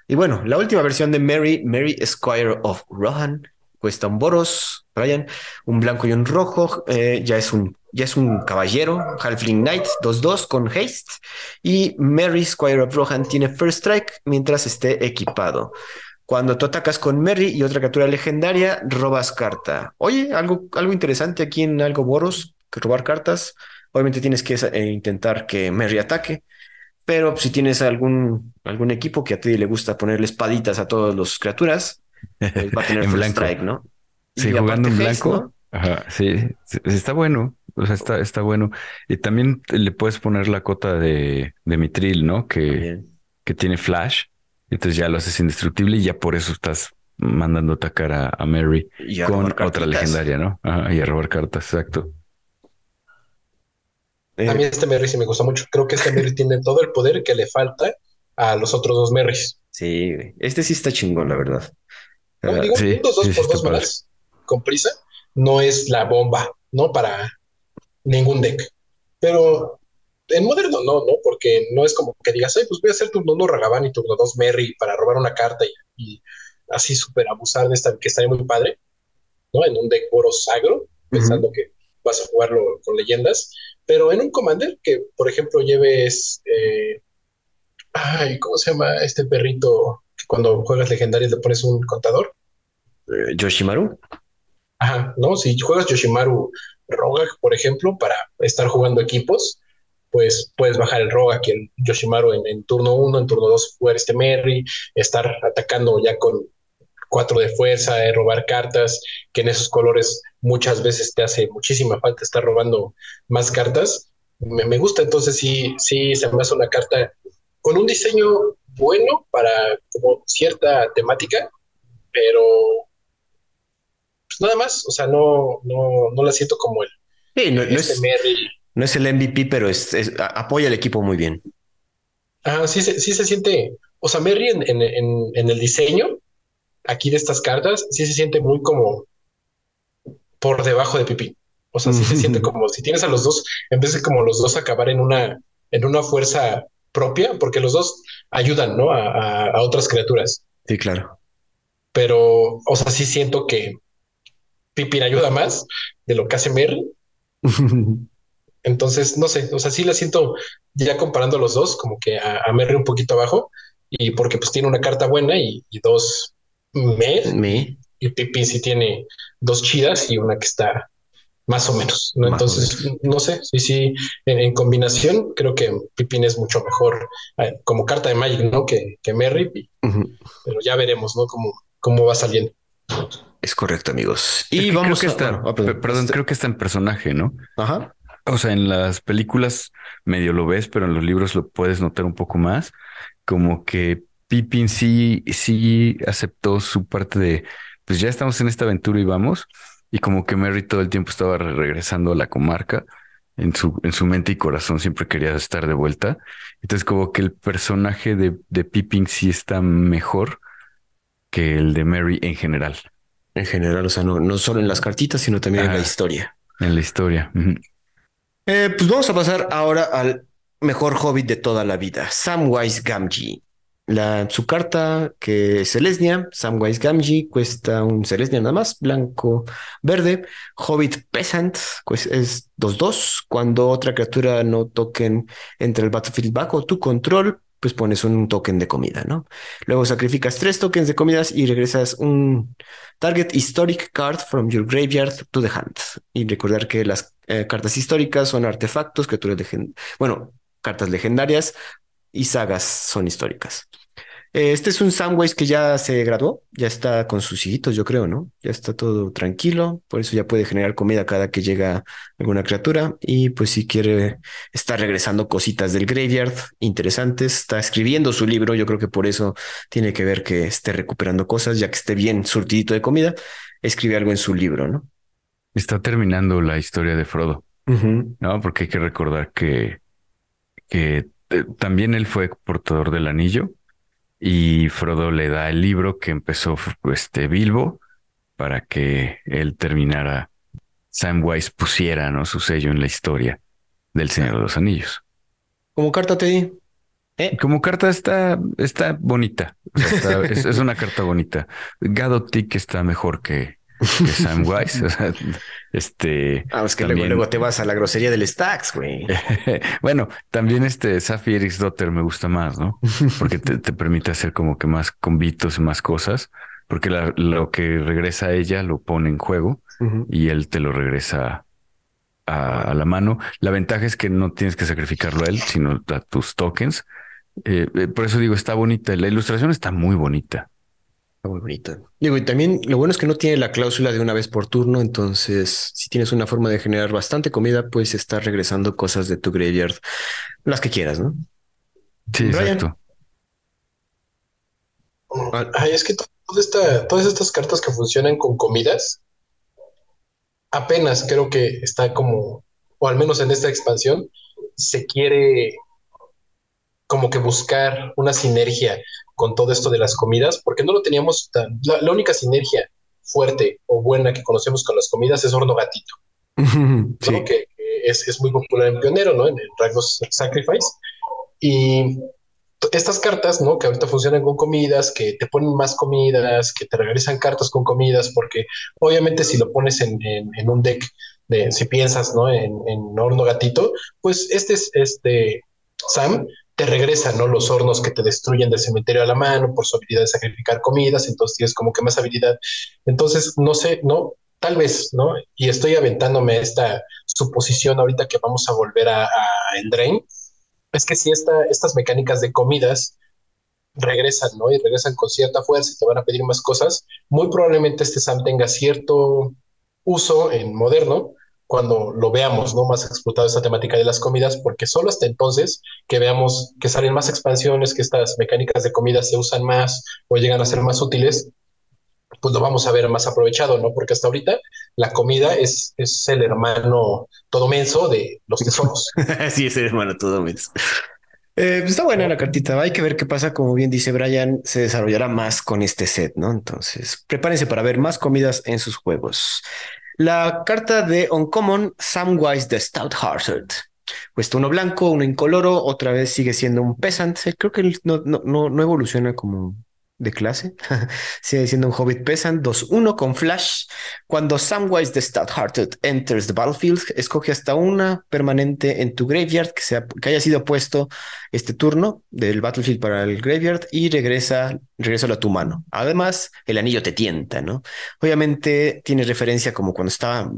Y bueno, la última versión de Mary, Mary Squire of Rohan, cuesta un Boros, Brian, un blanco y un rojo, ya es un ya es un caballero, Halfling Knight 2-2 con haste. Y Mary Squire of Rohan tiene First Strike mientras esté equipado. Cuando tú atacas con Mary y otra criatura legendaria, robas carta. Oye, algo, algo interesante aquí en algo Boros, que robar cartas. Obviamente tienes que eh, intentar que Mary ataque. Pero si tienes algún, algún equipo que a ti le gusta ponerle espaditas a todas las criaturas, pues va a tener First Strike, ¿no? Sí, jugando en blanco. Ajá, sí, está bueno. O sea, está, está bueno. Y también le puedes poner la cota de, de Mitril, ¿no? Que, que tiene flash. Entonces ya lo haces indestructible y ya por eso estás mandando atacar a, a Mary con otra legendaria, ¿no? y a robar cartas, exacto. Eh, a mí este Merry sí me gusta mucho. Creo que este Merry tiene todo el poder que le falta a los otros dos Merrys. Sí, este sí está chingón, la verdad. No, digo, sí, dos, por dos malas, con prisa, no es la bomba, ¿no? Para, ningún deck. Pero en moderno no, ¿no? Porque no es como que digas, ay, pues voy a hacer turno 1 Ragavan y turno 2 Merry para robar una carta y, así súper abusar de esta, que estaría muy padre, ¿no? En un deck Boros agro, pensando que vas a jugarlo con leyendas. Pero en un Commander que, por ejemplo, lleves. Eh, ay, ¿cómo se llama este perrito que cuando juegas legendarios le pones un contador? Eh, Yoshimaru. Ajá, ¿no? Si juegas Yoshimaru Rogak, por ejemplo, para estar jugando equipos, pues puedes bajar el Rogak y el Yoshimaru en, turno 1, en turno 2 jugar este Merry, estar atacando ya con 4 de fuerza, eh, robar cartas, que en esos colores muchas veces te hace muchísima falta estar robando más cartas. Me, gusta, entonces sí, sí se me hace una carta con un diseño bueno para como cierta temática, pero pues, nada más, o sea, no, no, no la siento como el. Sí, no, este es, el MVP, pero es, apoya al equipo muy bien. Ah, sí, sí se siente. O sea, Merry en, en, en, el diseño aquí de estas cartas, sí se siente muy como por debajo de Pippin. O sea, sí se siente como si tienes a los dos, en vez de como los dos acabar en una, en una fuerza propia, porque los dos ayudan, ¿no? A, a, otras criaturas. Sí, claro. Pero, o sea, sí siento que Pippin ayuda más de lo que hace Merry. Entonces, no sé, o sea, sí la siento ya comparando los dos, como que a, a Merry un poquito abajo, y porque pues tiene una carta buena y, y dos me, y Pippin sí tiene dos chidas y una que está más o menos. ¿no? Entonces, no sé, sí, sí, en, combinación creo que Pippin es mucho mejor eh, como carta de Magic, ¿no? Que, que Merry, pero ya veremos, ¿no? Cómo, cómo va saliendo. Es correcto, amigos. Y vamos creo que está, ah, perdón, creo que está en personaje, ¿no? Ajá. O sea, en las películas medio lo ves, pero en los libros lo puedes notar un poco más. Como que Pippin sí, sí aceptó su parte de, pues ya estamos en esta aventura y vamos. Y como que Mary todo el tiempo estaba regresando a la comarca. En su, en su mente y corazón siempre quería estar de vuelta. Entonces, como que el personaje de, de Pippin sí está mejor que el de Mary en general. En general, o sea, no, no solo en las cartitas, sino también en la historia. En la historia. Eh, pues vamos a pasar ahora al mejor hobbit de toda la vida, Samwise Gamgee. La, su carta, que es Celestia, Samwise Gamgee, cuesta un Celestia nada más, blanco, verde. Hobbit Peasant, pues es 2-2. Cuando otra criatura no token entre el battlefield bajo tu control, pues pones un token de comida, ¿no? Luego sacrificas tres tokens de comidas y regresas un target historic card from your graveyard to the hand. Y recordar que las eh, cartas históricas son artefactos, criaturas legendarias, bueno, cartas legendarias y sagas son históricas. Este es un Samwise que ya se graduó, ya está con sus hijitos, yo creo, ¿no? Ya está todo tranquilo, por eso ya puede generar comida cada que llega alguna criatura y pues si quiere estar regresando cositas del graveyard interesantes, está escribiendo su libro, yo creo que por eso tiene que ver que esté recuperando cosas, ya que esté bien surtidito de comida, escribe algo en su libro, ¿no? Está terminando la historia de Frodo, ¿no? Porque hay que recordar que, que eh, también él fue portador del anillo y Frodo le da el libro que empezó este Bilbo para que él terminara, Samwise pusiera ¿no? su sello en la historia del Señor de los Anillos. Como carta te di. ¿Eh? Como carta está, está bonita. es, es, una carta bonita. Gadotic está mejor que, que Samwise. Este. Ah, es que luego, te vas a la grosería del Stacks, güey. bueno, también este Safi Dotter me gusta más, ¿no? Porque te, permite hacer como que más convitos y más cosas. Porque lo que regresa a ella lo pone en juego y él te lo regresa a, la mano. La ventaja es que no tienes que sacrificarlo a él, sino a tus tokens. Eh, eh, por eso digo, está bonita. La ilustración está muy bonita muy bonita. Digo, y también lo bueno es que no tiene la cláusula de una vez por turno, entonces si tienes una forma de generar bastante comida, puedes estar regresando cosas de tu graveyard, las que quieras, ¿no? Sí, exacto. Ay, es que todas estas cartas que funcionan con comidas, apenas creo que está como, o al menos en esta expansión, se quiere como que buscar una sinergia con todo esto de las comidas, porque no lo teníamos tan... La, única sinergia fuerte o buena que conocemos con las comidas es Horno Gatito, que, es, muy popular en Pionero, ¿no? En, en Rangos Sacrifice. Y estas cartas, ¿no? Que ahorita funcionan con comidas, que te ponen más comidas, que te regresan cartas con comidas, porque obviamente si lo pones en, en, un deck, de, si piensas, ¿no? En, en horno gatito, pues este es este Sam regresan, ¿no? Los hornos que te destruyen del cementerio a la mano por su habilidad de sacrificar comidas, entonces tienes como que más habilidad. Entonces, no sé, ¿no? Tal vez, ¿no? Y estoy aventándome esta suposición ahorita que vamos a volver a, a es que si esta, estas mecánicas de comidas regresan, ¿no? Y regresan con cierta fuerza y te van a pedir más cosas, muy probablemente este SAM tenga cierto uso en moderno, cuando lo veamos, ¿no? Más explotado esta temática de las comidas, porque solo hasta entonces que veamos que salen más expansiones, que estas mecánicas de comida se usan más o llegan a ser más útiles, pues lo vamos a ver más aprovechado, ¿no? Porque hasta ahorita la comida es, es el hermano todo menso de los tesoros. sí, es el hermano todo menso. Eh, pues está buena la cartita. Hay que ver qué pasa. Como bien dice Brian, se desarrollará más con este set, ¿no? Entonces, prepárense para ver más comidas en sus juegos. La carta de Uncommon, Samwise the Stout-Hearted. Cuesta uno blanco, uno incoloro, otra vez sigue siendo un peasant. Creo que no, no, no, no evoluciona como de clase. Sigue siendo un Hobbit Peasant 2-1 con Flash. Cuando Samwise the Stout-Hearted enters the battlefield, escoge hasta una permanente en tu graveyard que, sea, que haya sido puesto este turno del battlefield para el graveyard y regresa, regresa a tu mano. Además, el anillo te tienta, ¿no? Obviamente tiene referencia como cuando estaba,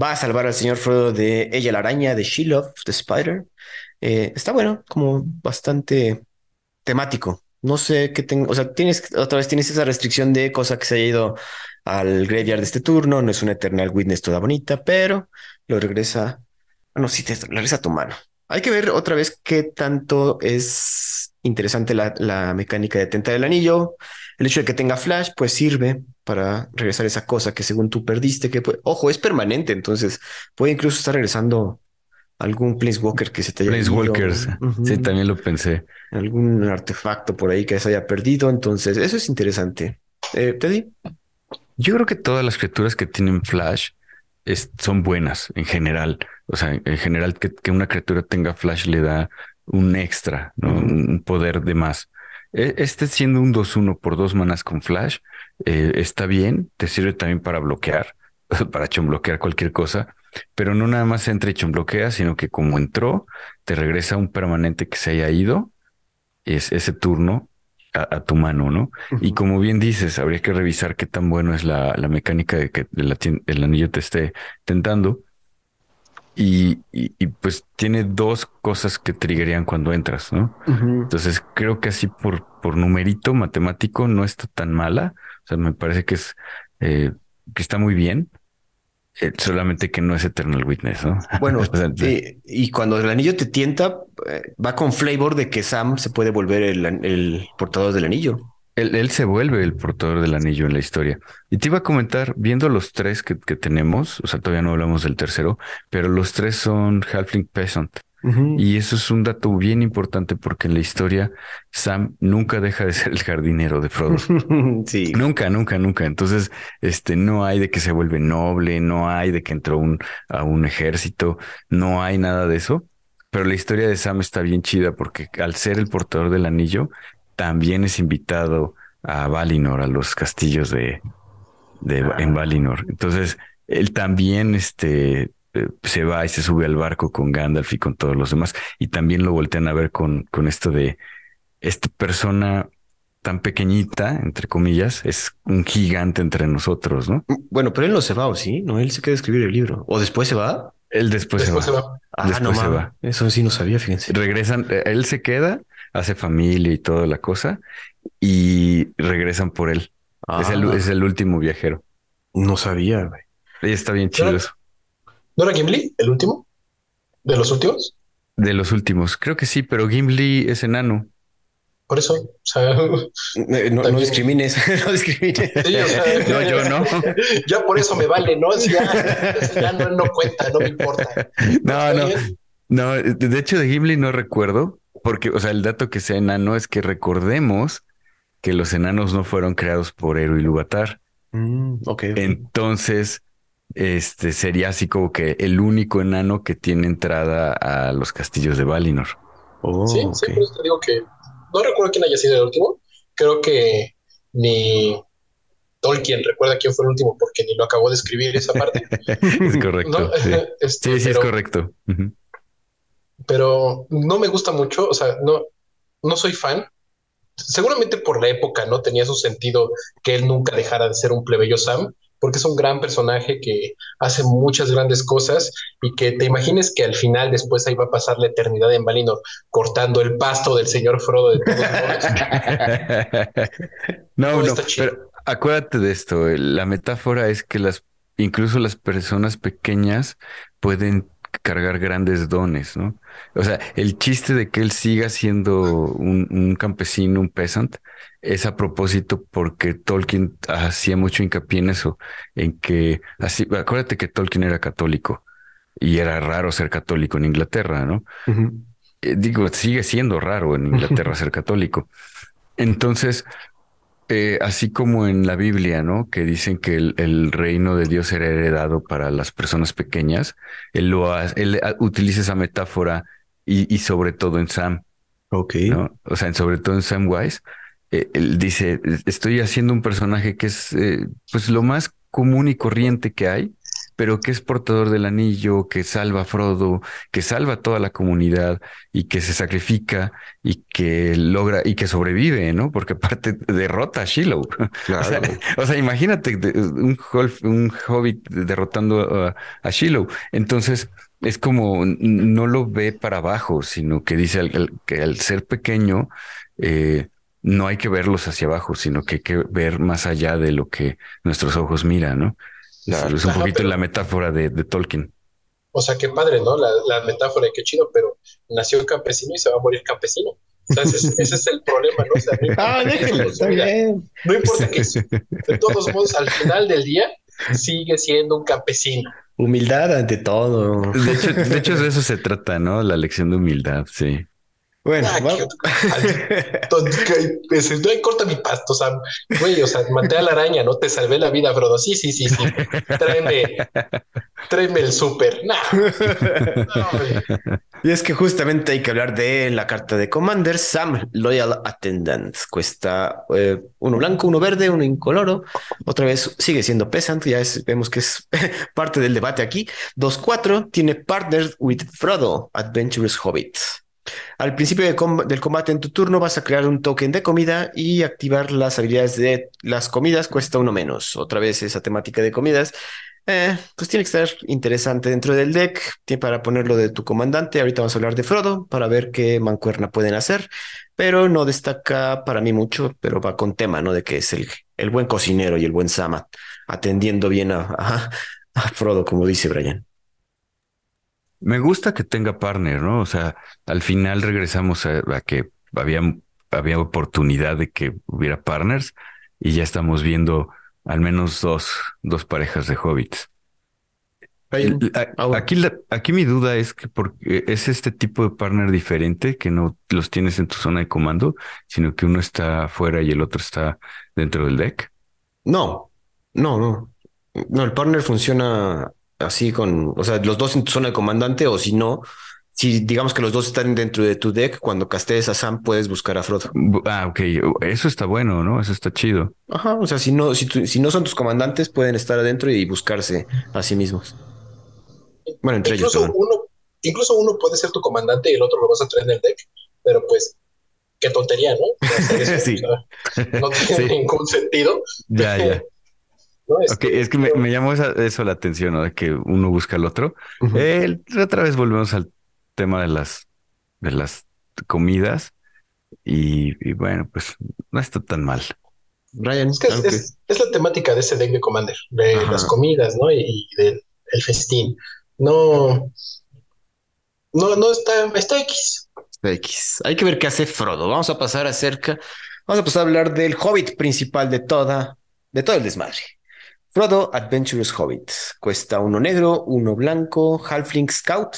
va a salvar al señor Frodo de ella la araña, de She-Love, the Spider. Eh, está bueno, como bastante temático no sé qué tengo, o sea, tienes otra vez tienes esa restricción de cosa que se haya ido al graveyard de este turno, no es una Eternal Witness toda bonita, pero lo regresa, bueno, sí, te regresa a tu mano. Hay que ver otra vez qué tanto es interesante la, la mecánica de tentar el anillo. El hecho de que tenga flash, pues sirve para regresar esa cosa que según tú perdiste, que ojo, es permanente, entonces puede incluso estar regresando algún Planeswalker que se te haya Planeswalkers, sí, también lo pensé. Algún artefacto por ahí que se haya perdido. Entonces, eso es interesante. Eh, Teddy. Yo creo que todas las criaturas que tienen flash son buenas en general. O sea, en general que, una criatura tenga flash le da un extra, ¿no? un poder de más. E, este siendo un 2-1 por dos manas con flash, eh, está bien, te sirve también para bloquear, para bloquear cualquier cosa pero no nada más entra y bloquea, sino que como entró, te regresa un permanente que se haya ido, es ese turno a, tu mano, ¿no? Y como bien dices, habría que revisar qué tan bueno es la, la mecánica de que el anillo te esté tentando. Y, y, pues tiene dos cosas que triggerían cuando entras, ¿no? Entonces creo que así por, por numerito matemático no está tan mala. O sea, me parece que es eh, que está muy bien. Eh, solamente que no es Eternal Witness, ¿no? Bueno, y cuando el anillo te tienta, eh, va con flavor de que Sam se puede volver el, portador del anillo. Él, se vuelve el portador del anillo en la historia. Y te iba a comentar, viendo los tres que, que tenemos, o sea, todavía no hablamos del tercero, pero los tres son Halfling Peasant. Y eso es un dato bien importante porque en la historia Sam nunca deja de ser el jardinero de Frodo. sí. Nunca, nunca, nunca. Entonces, este, no hay de que se vuelve noble, no hay de que entró un, a un ejército, no hay nada de eso. Pero la historia de Sam está bien chida porque al ser el portador del anillo, también es invitado a Valinor, a los castillos de, de en ah. Valinor. Entonces, él también, este, eh, se va y se sube al barco con Gandalf y con todos los demás. Y también lo voltean a ver con, con esto de esta persona tan pequeñita, entre comillas, es un gigante entre nosotros, ¿no? Mm, bueno, pero él no se va, ¿o sí? No, él se queda a escribir el libro. ¿O después se va? Él después, se, va. Ah, después se va. Eso sí no sabía, fíjense. Regresan, eh, él se queda, hace familia y toda la cosa, y regresan por él. Es, el, ah. es, el, último viajero. No sabía, güey. Está bien chido eso. ¿No era Gimli el último? ¿De los últimos? De los últimos, creo que sí, pero Gimli es enano. Por eso, o sea, no, discrimines, no discrimines. no, yo no. Ya por eso me vale, ¿no? ya, no, no, cuenta, no me importa. No, no. No, de hecho de Gimli no recuerdo, porque, o sea, el dato que sea enano es que recordemos que los enanos no fueron creados por Eru y Lugatar. Mm, okay. Entonces, este sería así como que el único enano que tiene entrada a los castillos de Valinor. Oh, sí, sí, te digo que no recuerdo quién haya sido el último. Creo que ni Tolkien recuerda quién fue el último porque ni lo acabó de escribir esa parte. es correcto. Este, sí. sí, es correcto. Pero no me gusta mucho, o sea, no, no soy fan. Seguramente por la época no tenía su sentido que él nunca dejara de ser un plebeyo Sam, porque es un gran personaje que hace muchas grandes cosas y que te imagines que al final después ahí va a pasar la eternidad en Valinor cortando el pasto del señor Frodo de todos no, no, pero acuérdate de esto, la metáfora es que las incluso las personas pequeñas pueden cargar grandes dones, ¿no? O sea, el chiste de que él siga siendo un, un campesino, un peasant, es a propósito porque Tolkien hacía mucho hincapié en eso, en que así, acuérdate que Tolkien era católico y era raro ser católico en Inglaterra, ¿no? Eh, digo, sigue siendo raro en Inglaterra ser católico. Entonces, eh, así como en la Biblia, ¿no? Que dicen que el, reino de Dios era heredado para las personas pequeñas, él, lo él utiliza esa metáfora y, sobre todo en Sam. Ok. ¿no? O sea, sobre todo en Sam Wise, eh, él dice, estoy haciendo un personaje que es eh, pues lo más común y corriente que hay, pero que es portador del anillo, que salva a Frodo, que salva a toda la comunidad y que se sacrifica y que logra y que sobrevive, ¿no? Porque aparte derrota a Shiloh. O, sea, imagínate un, un, hobbit derrotando a, Shiloh. Entonces es como no lo ve para abajo, sino que dice que al ser pequeño, eh, no hay que verlos hacia abajo, sino que hay que ver más allá de lo que nuestros ojos miran, ¿no? Es un poquito la metáfora de, Tolkien. O sea, qué padre, ¿no? La, metáfora de qué chido, pero nació campesino y se va a morir campesino. ese, es el problema, ¿no? O sea, no ah, déjenlo, está bien. No importa que, de todos modos, al final del día, sigue siendo un campesino. Humildad ante todo. De hecho, de hecho, de eso se trata, ¿no? La lección de humildad, sí. Bueno, ah, hay corta mi pasto, Sam. Güey, o sea, maté a la araña, no te salvé la vida, Frodo. Sí, sí, sí, sí. Tráeme, tráeme el súper. y es que justamente hay que hablar de la carta de Commander, Sam Loyal Attendant. Cuesta eh, uno blanco, uno verde, uno incoloro. Otra vez sigue siendo pesante, ya vemos que es parte del debate aquí. 2-4 tiene Partners with Frodo, Adventurous Hobbit. Al principio del combate en tu turno vas a crear un token de comida y activar las habilidades de las comidas cuesta uno menos. Otra vez esa temática de comidas. Eh, pues tiene que estar interesante dentro del deck tiene para ponerlo de tu comandante. Ahorita vamos a hablar de Frodo para ver qué mancuerna pueden hacer, pero no destaca para mí mucho, pero va con tema, ¿no? De que es el, el buen cocinero y el buen Sama atendiendo bien a Frodo, como dice Brian. Me gusta que tenga partner, ¿no? O sea, al final regresamos a, que había, había oportunidad de que hubiera partners y ya estamos viendo al menos dos, dos parejas de hobbits. Aquí, aquí mi duda es que porque es este tipo de partner diferente que no los tienes en tu zona de comando, sino que uno está afuera y el otro está dentro del deck. No, no, no. No, el partner funciona así con, o sea, los dos en tu zona de comandante o si no, si digamos que los dos están dentro de tu deck, cuando castees a Sam puedes buscar a Frodo. Ah, ok, eso está bueno, ¿no? Eso está chido. Ajá, o sea, si no, si, si no son tus comandantes, pueden estar adentro y buscarse a sí mismos. Bueno, entre incluso ellos. Uno, incluso uno puede ser tu comandante y el otro lo vas a traer en el deck, pero pues qué tontería, ¿no? sí. no tiene ningún sentido. Ya, ya. Es que me, llamó eso la atención, ¿no? De que uno busca al otro. otra vez volvemos al tema de las, de las comidas. Y, bueno, pues no está tan mal. Ryan, es, que es, la temática de ese deck de Commander, de las comidas, ¿no? Y, del el festín. No, no, no está, está X. Está X. Hay que ver qué hace Frodo. Vamos a pasar acerca, vamos a pasar a hablar del hobbit principal de toda, de todo el desmadre. Frodo Adventurous Hobbit. Cuesta uno negro, uno blanco, Halfling Scout,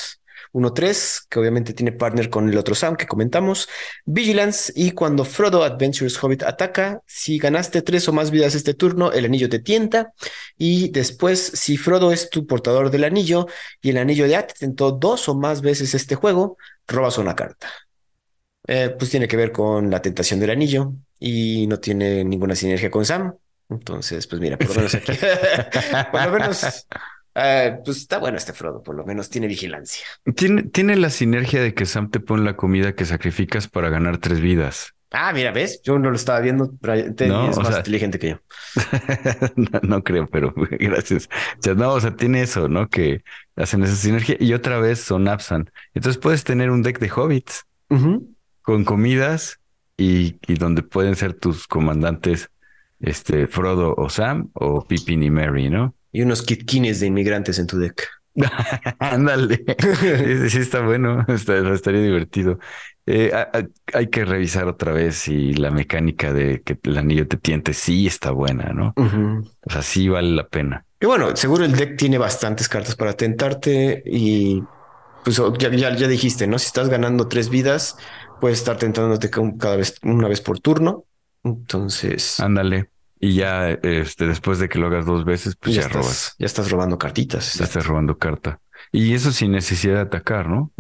uno tres, que obviamente tiene partner con el otro Sam que comentamos. Vigilance, y cuando Frodo Adventurous Hobbit ataca, si ganaste tres o más vidas este turno, el anillo te tienta. Y después, si Frodo es tu portador del anillo y el anillo de te tentó dos o más veces este juego, robas una carta. Eh, pues tiene que ver con la tentación del anillo y no tiene ninguna sinergia con Sam. Entonces, pues mira, por lo menos aquí, por lo menos, eh, pues está bueno este Frodo, por lo menos tiene vigilancia. Tiene, tiene la sinergia de que Sam te pone la comida que sacrificas para ganar tres vidas. Ah, mira, ¿ves? Yo no lo estaba viendo, pero es más inteligente que yo. no, creo, pero gracias. no, o sea, tiene eso, ¿no? Que hacen esa sinergia y otra vez son Absan. Entonces puedes tener un deck de hobbits con comidas y, y donde pueden ser tus comandantes este, Frodo o Sam o Pippin y Mary, ¿no? Y unos kitkines de inmigrantes en tu deck. Ándale. sí, está bueno, estaría divertido. Eh, hay que revisar otra vez si la mecánica de que el anillo te tiente sí está buena, ¿no? O sea, sí vale la pena. Y bueno, seguro el deck tiene bastantes cartas para tentarte y pues ya, ya, ya dijiste, ¿no? Si estás ganando tres vidas, puedes estar tentándote cada vez, una vez por turno Entonces. Ándale. Y ya, este, después de que lo hagas dos veces, pues ya, robas. Ya estás robando cartitas. Ya estás robando carta. Y eso sin necesidad de atacar, ¿no?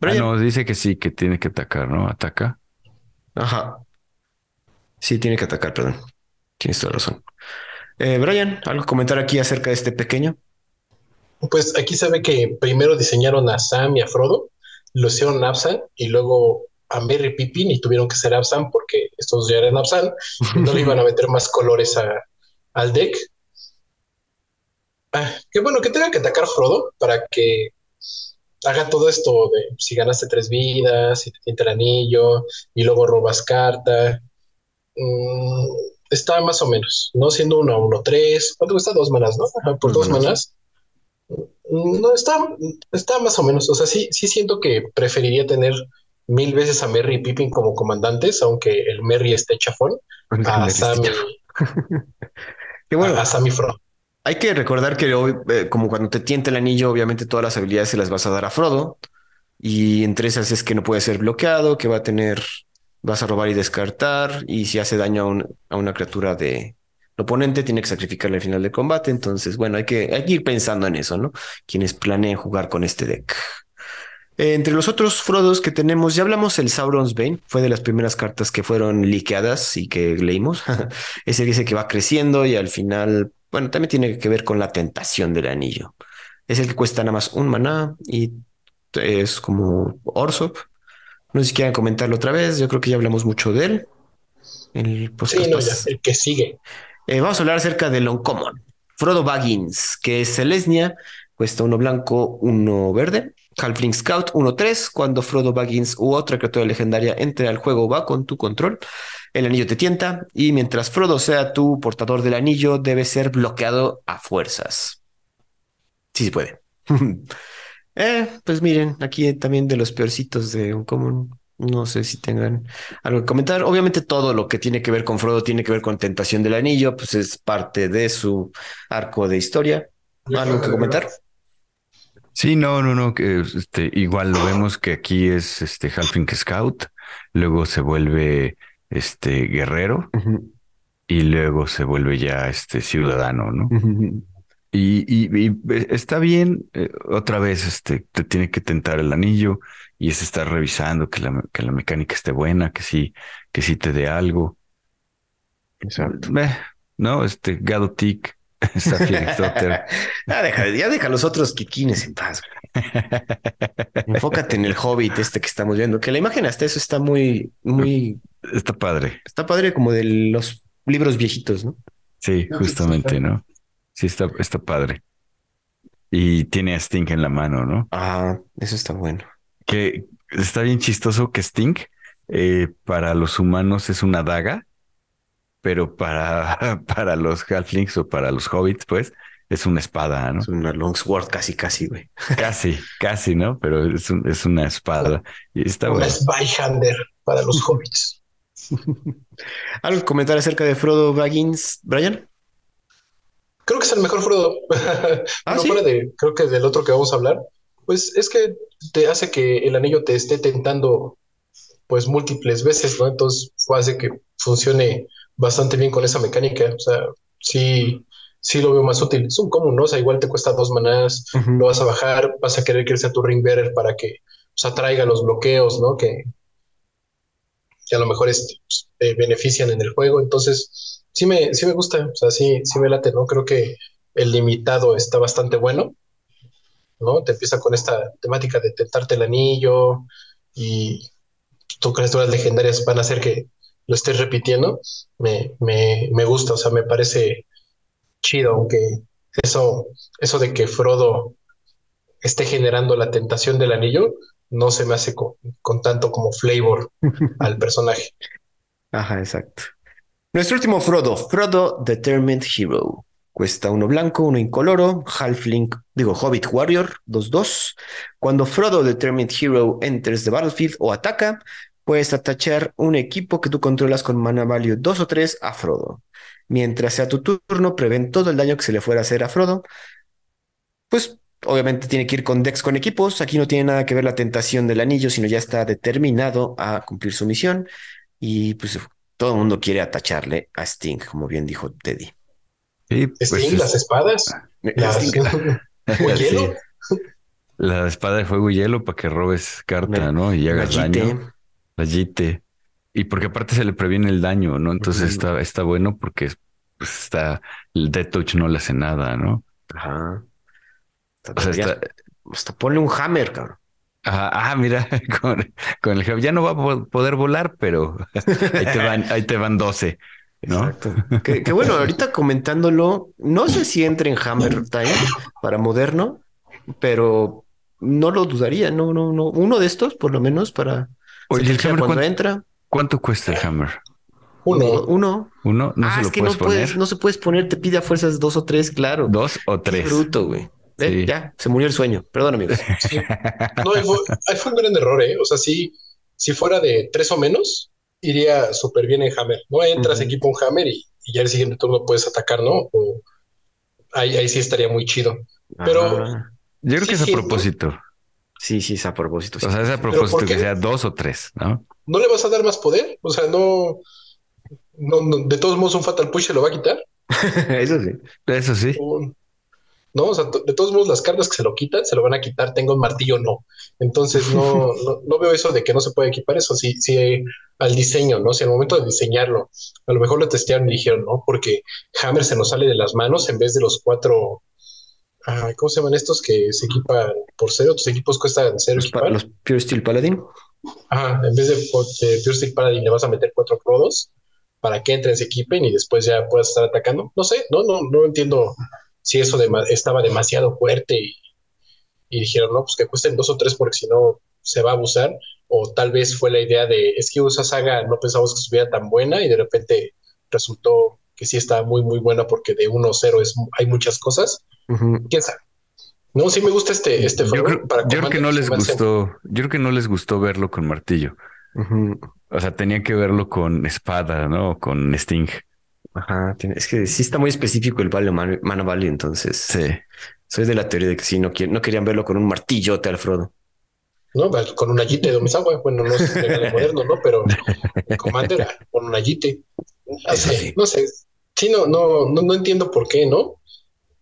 Ah, no, dice que sí, que tiene que atacar, ¿no? Ataca. Ajá. Sí, tiene que atacar, perdón. Tienes toda razón. Eh, Brian, ¿algo comentar aquí acerca de este pequeño? Pues aquí se ve que primero diseñaron a Sam y a Frodo, lo hicieron Absan y luego a Merry Pippin y tuvieron que ser Absan porque estos ya eran Absan no le iban a meter más colores al deck. Ah, qué bueno que tenga que atacar Frodo para que haga todo esto de si ganaste tres vidas, si te tienta el anillo y luego robas carta. Mm, está más o menos, ¿no? Siendo uno a uno, tres. ¿Cuánto cuesta? Dos manas, ¿no? por dos manas. Mm, no, está, está más o menos. O sea, sí, sí siento que preferiría tener mil veces a Merry y Pippin como comandantes, aunque el Merry esté chafón, a Sammy. Qué bueno. A, Sammy Frodo. Hay que recordar que hoy, eh, como cuando te tienta el anillo, obviamente todas las habilidades se las vas a dar a Frodo. Y entre esas es que no puede ser bloqueado, que va a tener, vas a robar y descartar. Y si hace daño a, una criatura de oponente, tiene que sacrificarle al final del combate. Entonces, bueno, hay que, hay que ir pensando en eso, ¿no? Quienes planeen jugar con este deck. Eh, entre los otros Frodos que tenemos, ya hablamos el Sauron's Bane, fue de las primeras cartas que fueron liqueadas y que leímos. Ese dice que va creciendo y al final, bueno, también tiene que ver con la tentación del anillo. Es el que cuesta nada más un maná y es como Orsop. No sé si quieran comentarlo otra vez, yo creo que ya hablamos mucho de él. El, sí, no, ya, el que sigue. Eh, vamos a hablar acerca del Uncommon. Frodo Baggins, que es Celesnia, cuesta uno blanco, uno verde. Halfling Scout 1-3, cuando Frodo Baggins u otra criatura legendaria entre al juego va con tu control. El anillo te tienta y mientras Frodo sea tu portador del anillo, debe ser bloqueado a fuerzas. Sí se puede. eh, pues miren, aquí también de los peorcitos de un común. No sé si tengan algo que comentar. Obviamente todo lo que tiene que ver con Frodo tiene que ver con Tentación del Anillo, pues es parte de su arco de historia. ¿Algo que comentar? Sí, no, no, no, que este, igual lo vemos que aquí es este Halfling Scout, luego se vuelve este guerrero y luego se vuelve ya este ciudadano, ¿no? y, está bien, eh, otra vez este, te tiene que tentar el anillo y es estar revisando que la, que la mecánica esté buena, que sí, que sí te dé algo. Exacto. Eh, no, este Gadotic Está ya, deja, ya deja los otros kikines en paz. Enfócate en el hobbit este que estamos viendo, que la imagen hasta eso está muy, muy. Está padre. Está padre como de los libros viejitos, ¿no? Sí, justamente, ¿no? Sí, está, está padre. Y tiene a Sting en la mano, ¿no? Ah, eso está bueno. Que está bien chistoso que Sting eh, para los humanos es una daga pero para, para los halflings o para los hobbits, pues, es una espada, ¿no? Es una longsword casi, casi, güey. Casi, casi, ¿no? Pero es, es una espada. Y está una spyhander para los hobbits. ¿Algo que comentar acerca de Frodo Baggins, Brian? Creo que es el mejor Frodo. ¿Ah, no fuera de, creo que del otro que vamos a hablar. Pues es que te hace que el anillo te esté tentando pues múltiples veces, ¿no? Entonces hace que funcione bastante bien con esa mecánica. O sea, sí, sí lo veo más útil. Es un común, ¿no? O sea, igual te cuesta dos manás, lo vas a bajar, vas a querer que sea tu ring bearer para que o sea, traiga los bloqueos, ¿no? Que, que a lo mejor este, pues, te benefician en el juego. Entonces, sí me, sí me gusta, o sea, sí, sí me late, ¿no? Creo que el limitado está bastante bueno, ¿no? Te empieza con esta temática de tentarte el anillo y tus criaturas legendarias van a hacer que lo estés repitiendo, me, me, me gusta, o sea, me parece chido, aunque eso, eso de que Frodo esté generando la tentación del anillo, no se me hace con, tanto como flavor al personaje. Ajá, exacto. Nuestro último Frodo, Frodo Determined Hero. Cuesta uno blanco, uno incoloro, Halfling, digo, Hobbit Warrior, 2-2. Cuando Frodo Determined Hero enters the battlefield o ataca, puedes atachar un equipo que tú controlas con mana value 2 o 3 a Frodo. Mientras sea tu turno, prevén todo el daño que se le fuera a hacer a Frodo. Pues obviamente tiene que ir con decks con equipos. Aquí no tiene nada que ver la tentación del anillo, sino ya está determinado a cumplir su misión. Y pues todo el mundo quiere atacharle a Sting, como bien dijo Teddy. Sí, pues Sting, las espadas. Las... hielo. La espada de fuego y hielo para que robes carta, ¿no? Y hagas daño. La. Y porque aparte se le previene el daño, ¿no? Entonces está, está bueno porque pues, está el Death Touch no le hace nada, ¿no? Ajá. O sea, está... Hasta ponle un hammer, cabrón. ah, mira, con, con, el ya no va a poder volar, pero ahí te van, ahí te van 12. ¿no? Exacto. que, bueno, ahorita comentándolo, no sé si entre en Hammer Time para moderno, pero no lo dudaría, no, no, no. Uno de estos, por lo menos, para Oye, el hammer, cuando entra. ¿Cuánto cuesta el Hammer? Uno. Uno. Uno. No ah, se lo es que no puedes, no se puedes poner, te pide a fuerzas dos o tres, claro. Dos o tres. Qué bruto, güey. Ya, se murió el sueño. Perdón, amigos. No, ahí fue, un gran error, ¿eh? O sea, si, si fuera de tres o menos, iría súper bien en Hammer. No entras equipo un Hammer y, ya el siguiente turno puedes atacar, ¿no? O ahí, ahí sí estaría muy chido. Pero yo creo que es a propósito. Sí, sí, es a propósito. O sea, es a propósito que sea dos o tres, ¿no? ¿No le vas a dar más poder? O sea, no, no, de todos modos un Fatal Push se lo va a quitar. Eso sí. Eso sí. ¿no? O sea, de todos modos, las cartas que se lo quitan, se lo van a quitar, tengo un martillo, no. Entonces, no, no, veo eso de que no se puede equipar eso, sí, sí, al diseño, ¿no? Si al momento de diseñarlo, a lo mejor lo testearon y dijeron, no, porque Hammer se nos sale de las manos en vez de los cuatro, ah, ¿cómo se llaman estos que se equipan por cero? Tus equipos cuestan cero. Los, los Pure Steel Paladin. Ajá, en vez de, de Pure Steel Paladin le vas a meter cuatro prodos para que entren, se equipen y después ya puedas estar atacando. No sé, no, no, no entiendo si eso estaba demasiado fuerte y, dijeron, no, pues que cuesten dos o tres porque si no se va a abusar, o tal vez fue la idea de, es que esa saga no pensamos que estuviera tan buena y de repente resultó que sí está muy, muy buena porque de uno a cero es, hay muchas cosas. ¿Quién sabe? No, sí me gusta este, este yo creo, yo creo que no les gustó, yo creo que no les gustó verlo con martillo. O sea, tenía que verlo con espada, ¿no? Con Sting. Ajá, es que sí está muy específico el Value Mana Value, entonces. Sí. Soy de la teoría de que sí, no, no querían verlo con un martillote al Frodo. No, con un ayite de Omisawa, bueno, no es legal moderno, ¿no? Pero Commander con un ayite. No sé, no sé. Sí, no, no, no, entiendo por qué, ¿no?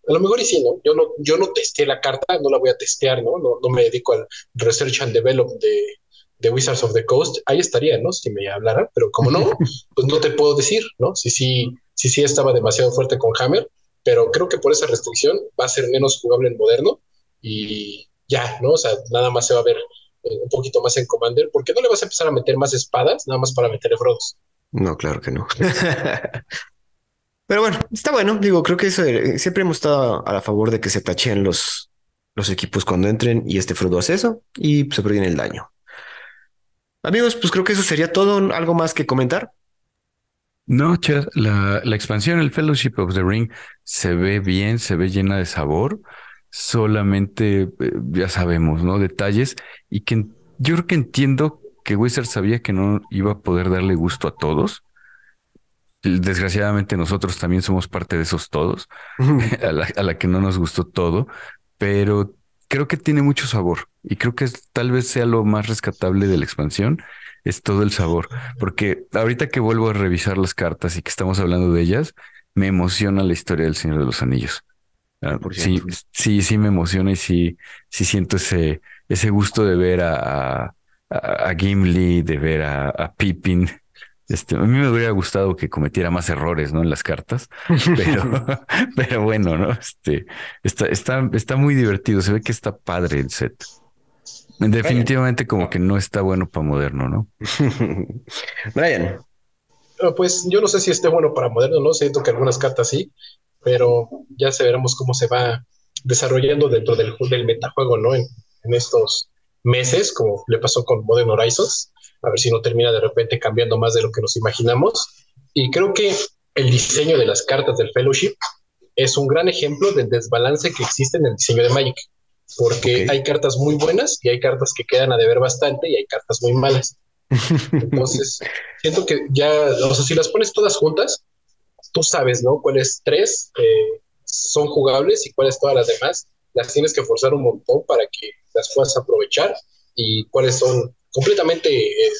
A lo mejor y sí, ¿no? Yo no, yo no testé la carta, no la voy a testear, ¿no? No, no me dedico al research and develop de, de Wizards of the Coast, ahí estaría, ¿no? Si me hablaran, pero como no, pues no te puedo decir, ¿no? Si sí, sí, sí estaba demasiado fuerte con Hammer, pero creo que por esa restricción va a ser menos jugable en moderno y ya, ¿no? O sea, nada más se va a ver eh, un poquito más en Commander, porque no le vas a empezar a meter más espadas, nada más para meterle Frodos. No, claro que no. pero bueno, está bueno, digo, creo que eso, eh, siempre hemos estado a, favor de que se tachen los, los equipos cuando entren y este Frodo hace eso y se previene el daño. Amigos, pues creo que eso sería todo. ¿Algo más que comentar? No, Chad, la, expansión, el Fellowship of the Ring, se ve bien, se ve llena de sabor. Solamente, eh, ya sabemos, ¿no? Detalles. Y que yo creo que entiendo que Wizard sabía que no iba a poder darle gusto a todos. Desgraciadamente nosotros también somos parte de esos todos, a, la, a la que no nos gustó todo, pero creo que tiene mucho sabor y creo que tal vez sea lo más rescatable de la expansión, es todo el sabor, porque ahorita que vuelvo a revisar las cartas y que estamos hablando de ellas, me emociona la historia del Señor de los Anillos. Ah, sí, sí, sí me emociona y sí, sí siento ese, ese gusto de ver a, a, Gimli, de ver a, a Pippin, este, a mí me hubiera gustado que cometiera más errores, ¿no? En las cartas, pero, pero bueno, ¿no? Este, está, está, está muy divertido. Se ve que está padre el set. Definitivamente como que no está bueno para moderno, ¿no? Brian. Pues yo no sé si esté bueno para moderno, ¿no? Siento que algunas cartas sí, pero ya se veremos cómo se va desarrollando dentro del, del metajuego, ¿no? En, en estos meses, como le pasó con Modern Horizons a ver si no termina de repente cambiando más de lo que nos imaginamos. Y creo que el diseño de las cartas del Fellowship es un gran ejemplo del desbalance que existe en el diseño de Magic, porque hay cartas muy buenas y hay cartas que quedan a deber bastante y hay cartas muy malas. Entonces, siento que ya, o sea, si las pones todas juntas, tú sabes, ¿no? Cuáles tres eh, son jugables y cuáles todas las demás las tienes que forzar un montón para que las puedas aprovechar y cuáles son completamente eh,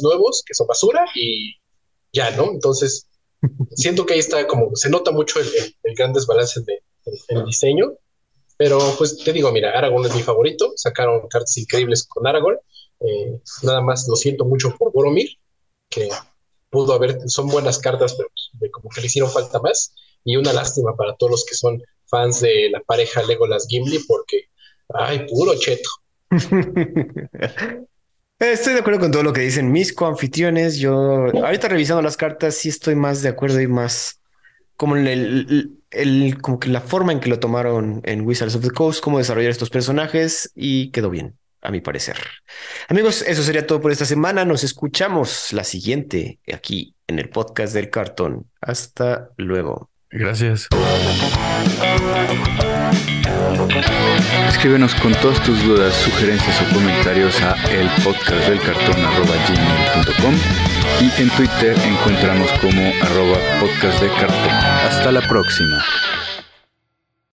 nuevos, que son basura, y ya, ¿no? Entonces, siento que ahí está como, se nota mucho el, gran desbalance de, el diseño, pero pues te digo, mira, Aragorn es mi favorito, sacaron cartas increíbles con Aragorn, eh, nada más lo siento mucho por Boromir, que pudo haber, son buenas cartas, pero como que le hicieron falta más, y una lástima para todos los que son fans de la pareja Legolas Gimli, porque, ay, puro cheto. Estoy de acuerdo con todo lo que dicen mis coanfitriones. Yo, ahorita revisando las cartas, sí estoy más de acuerdo y más como el, el, como que la forma en que lo tomaron en Wizards of the Coast, cómo desarrollar estos personajes y quedó bien, a mi parecer. Amigos, eso sería todo por esta semana. Nos escuchamos la siguiente aquí en el podcast del cartón. Hasta luego. Gracias. Escríbenos con todas tus dudas, sugerencias o comentarios a el podcast del y en Twitter encontramos como arroba podcast de cartón. Hasta la próxima.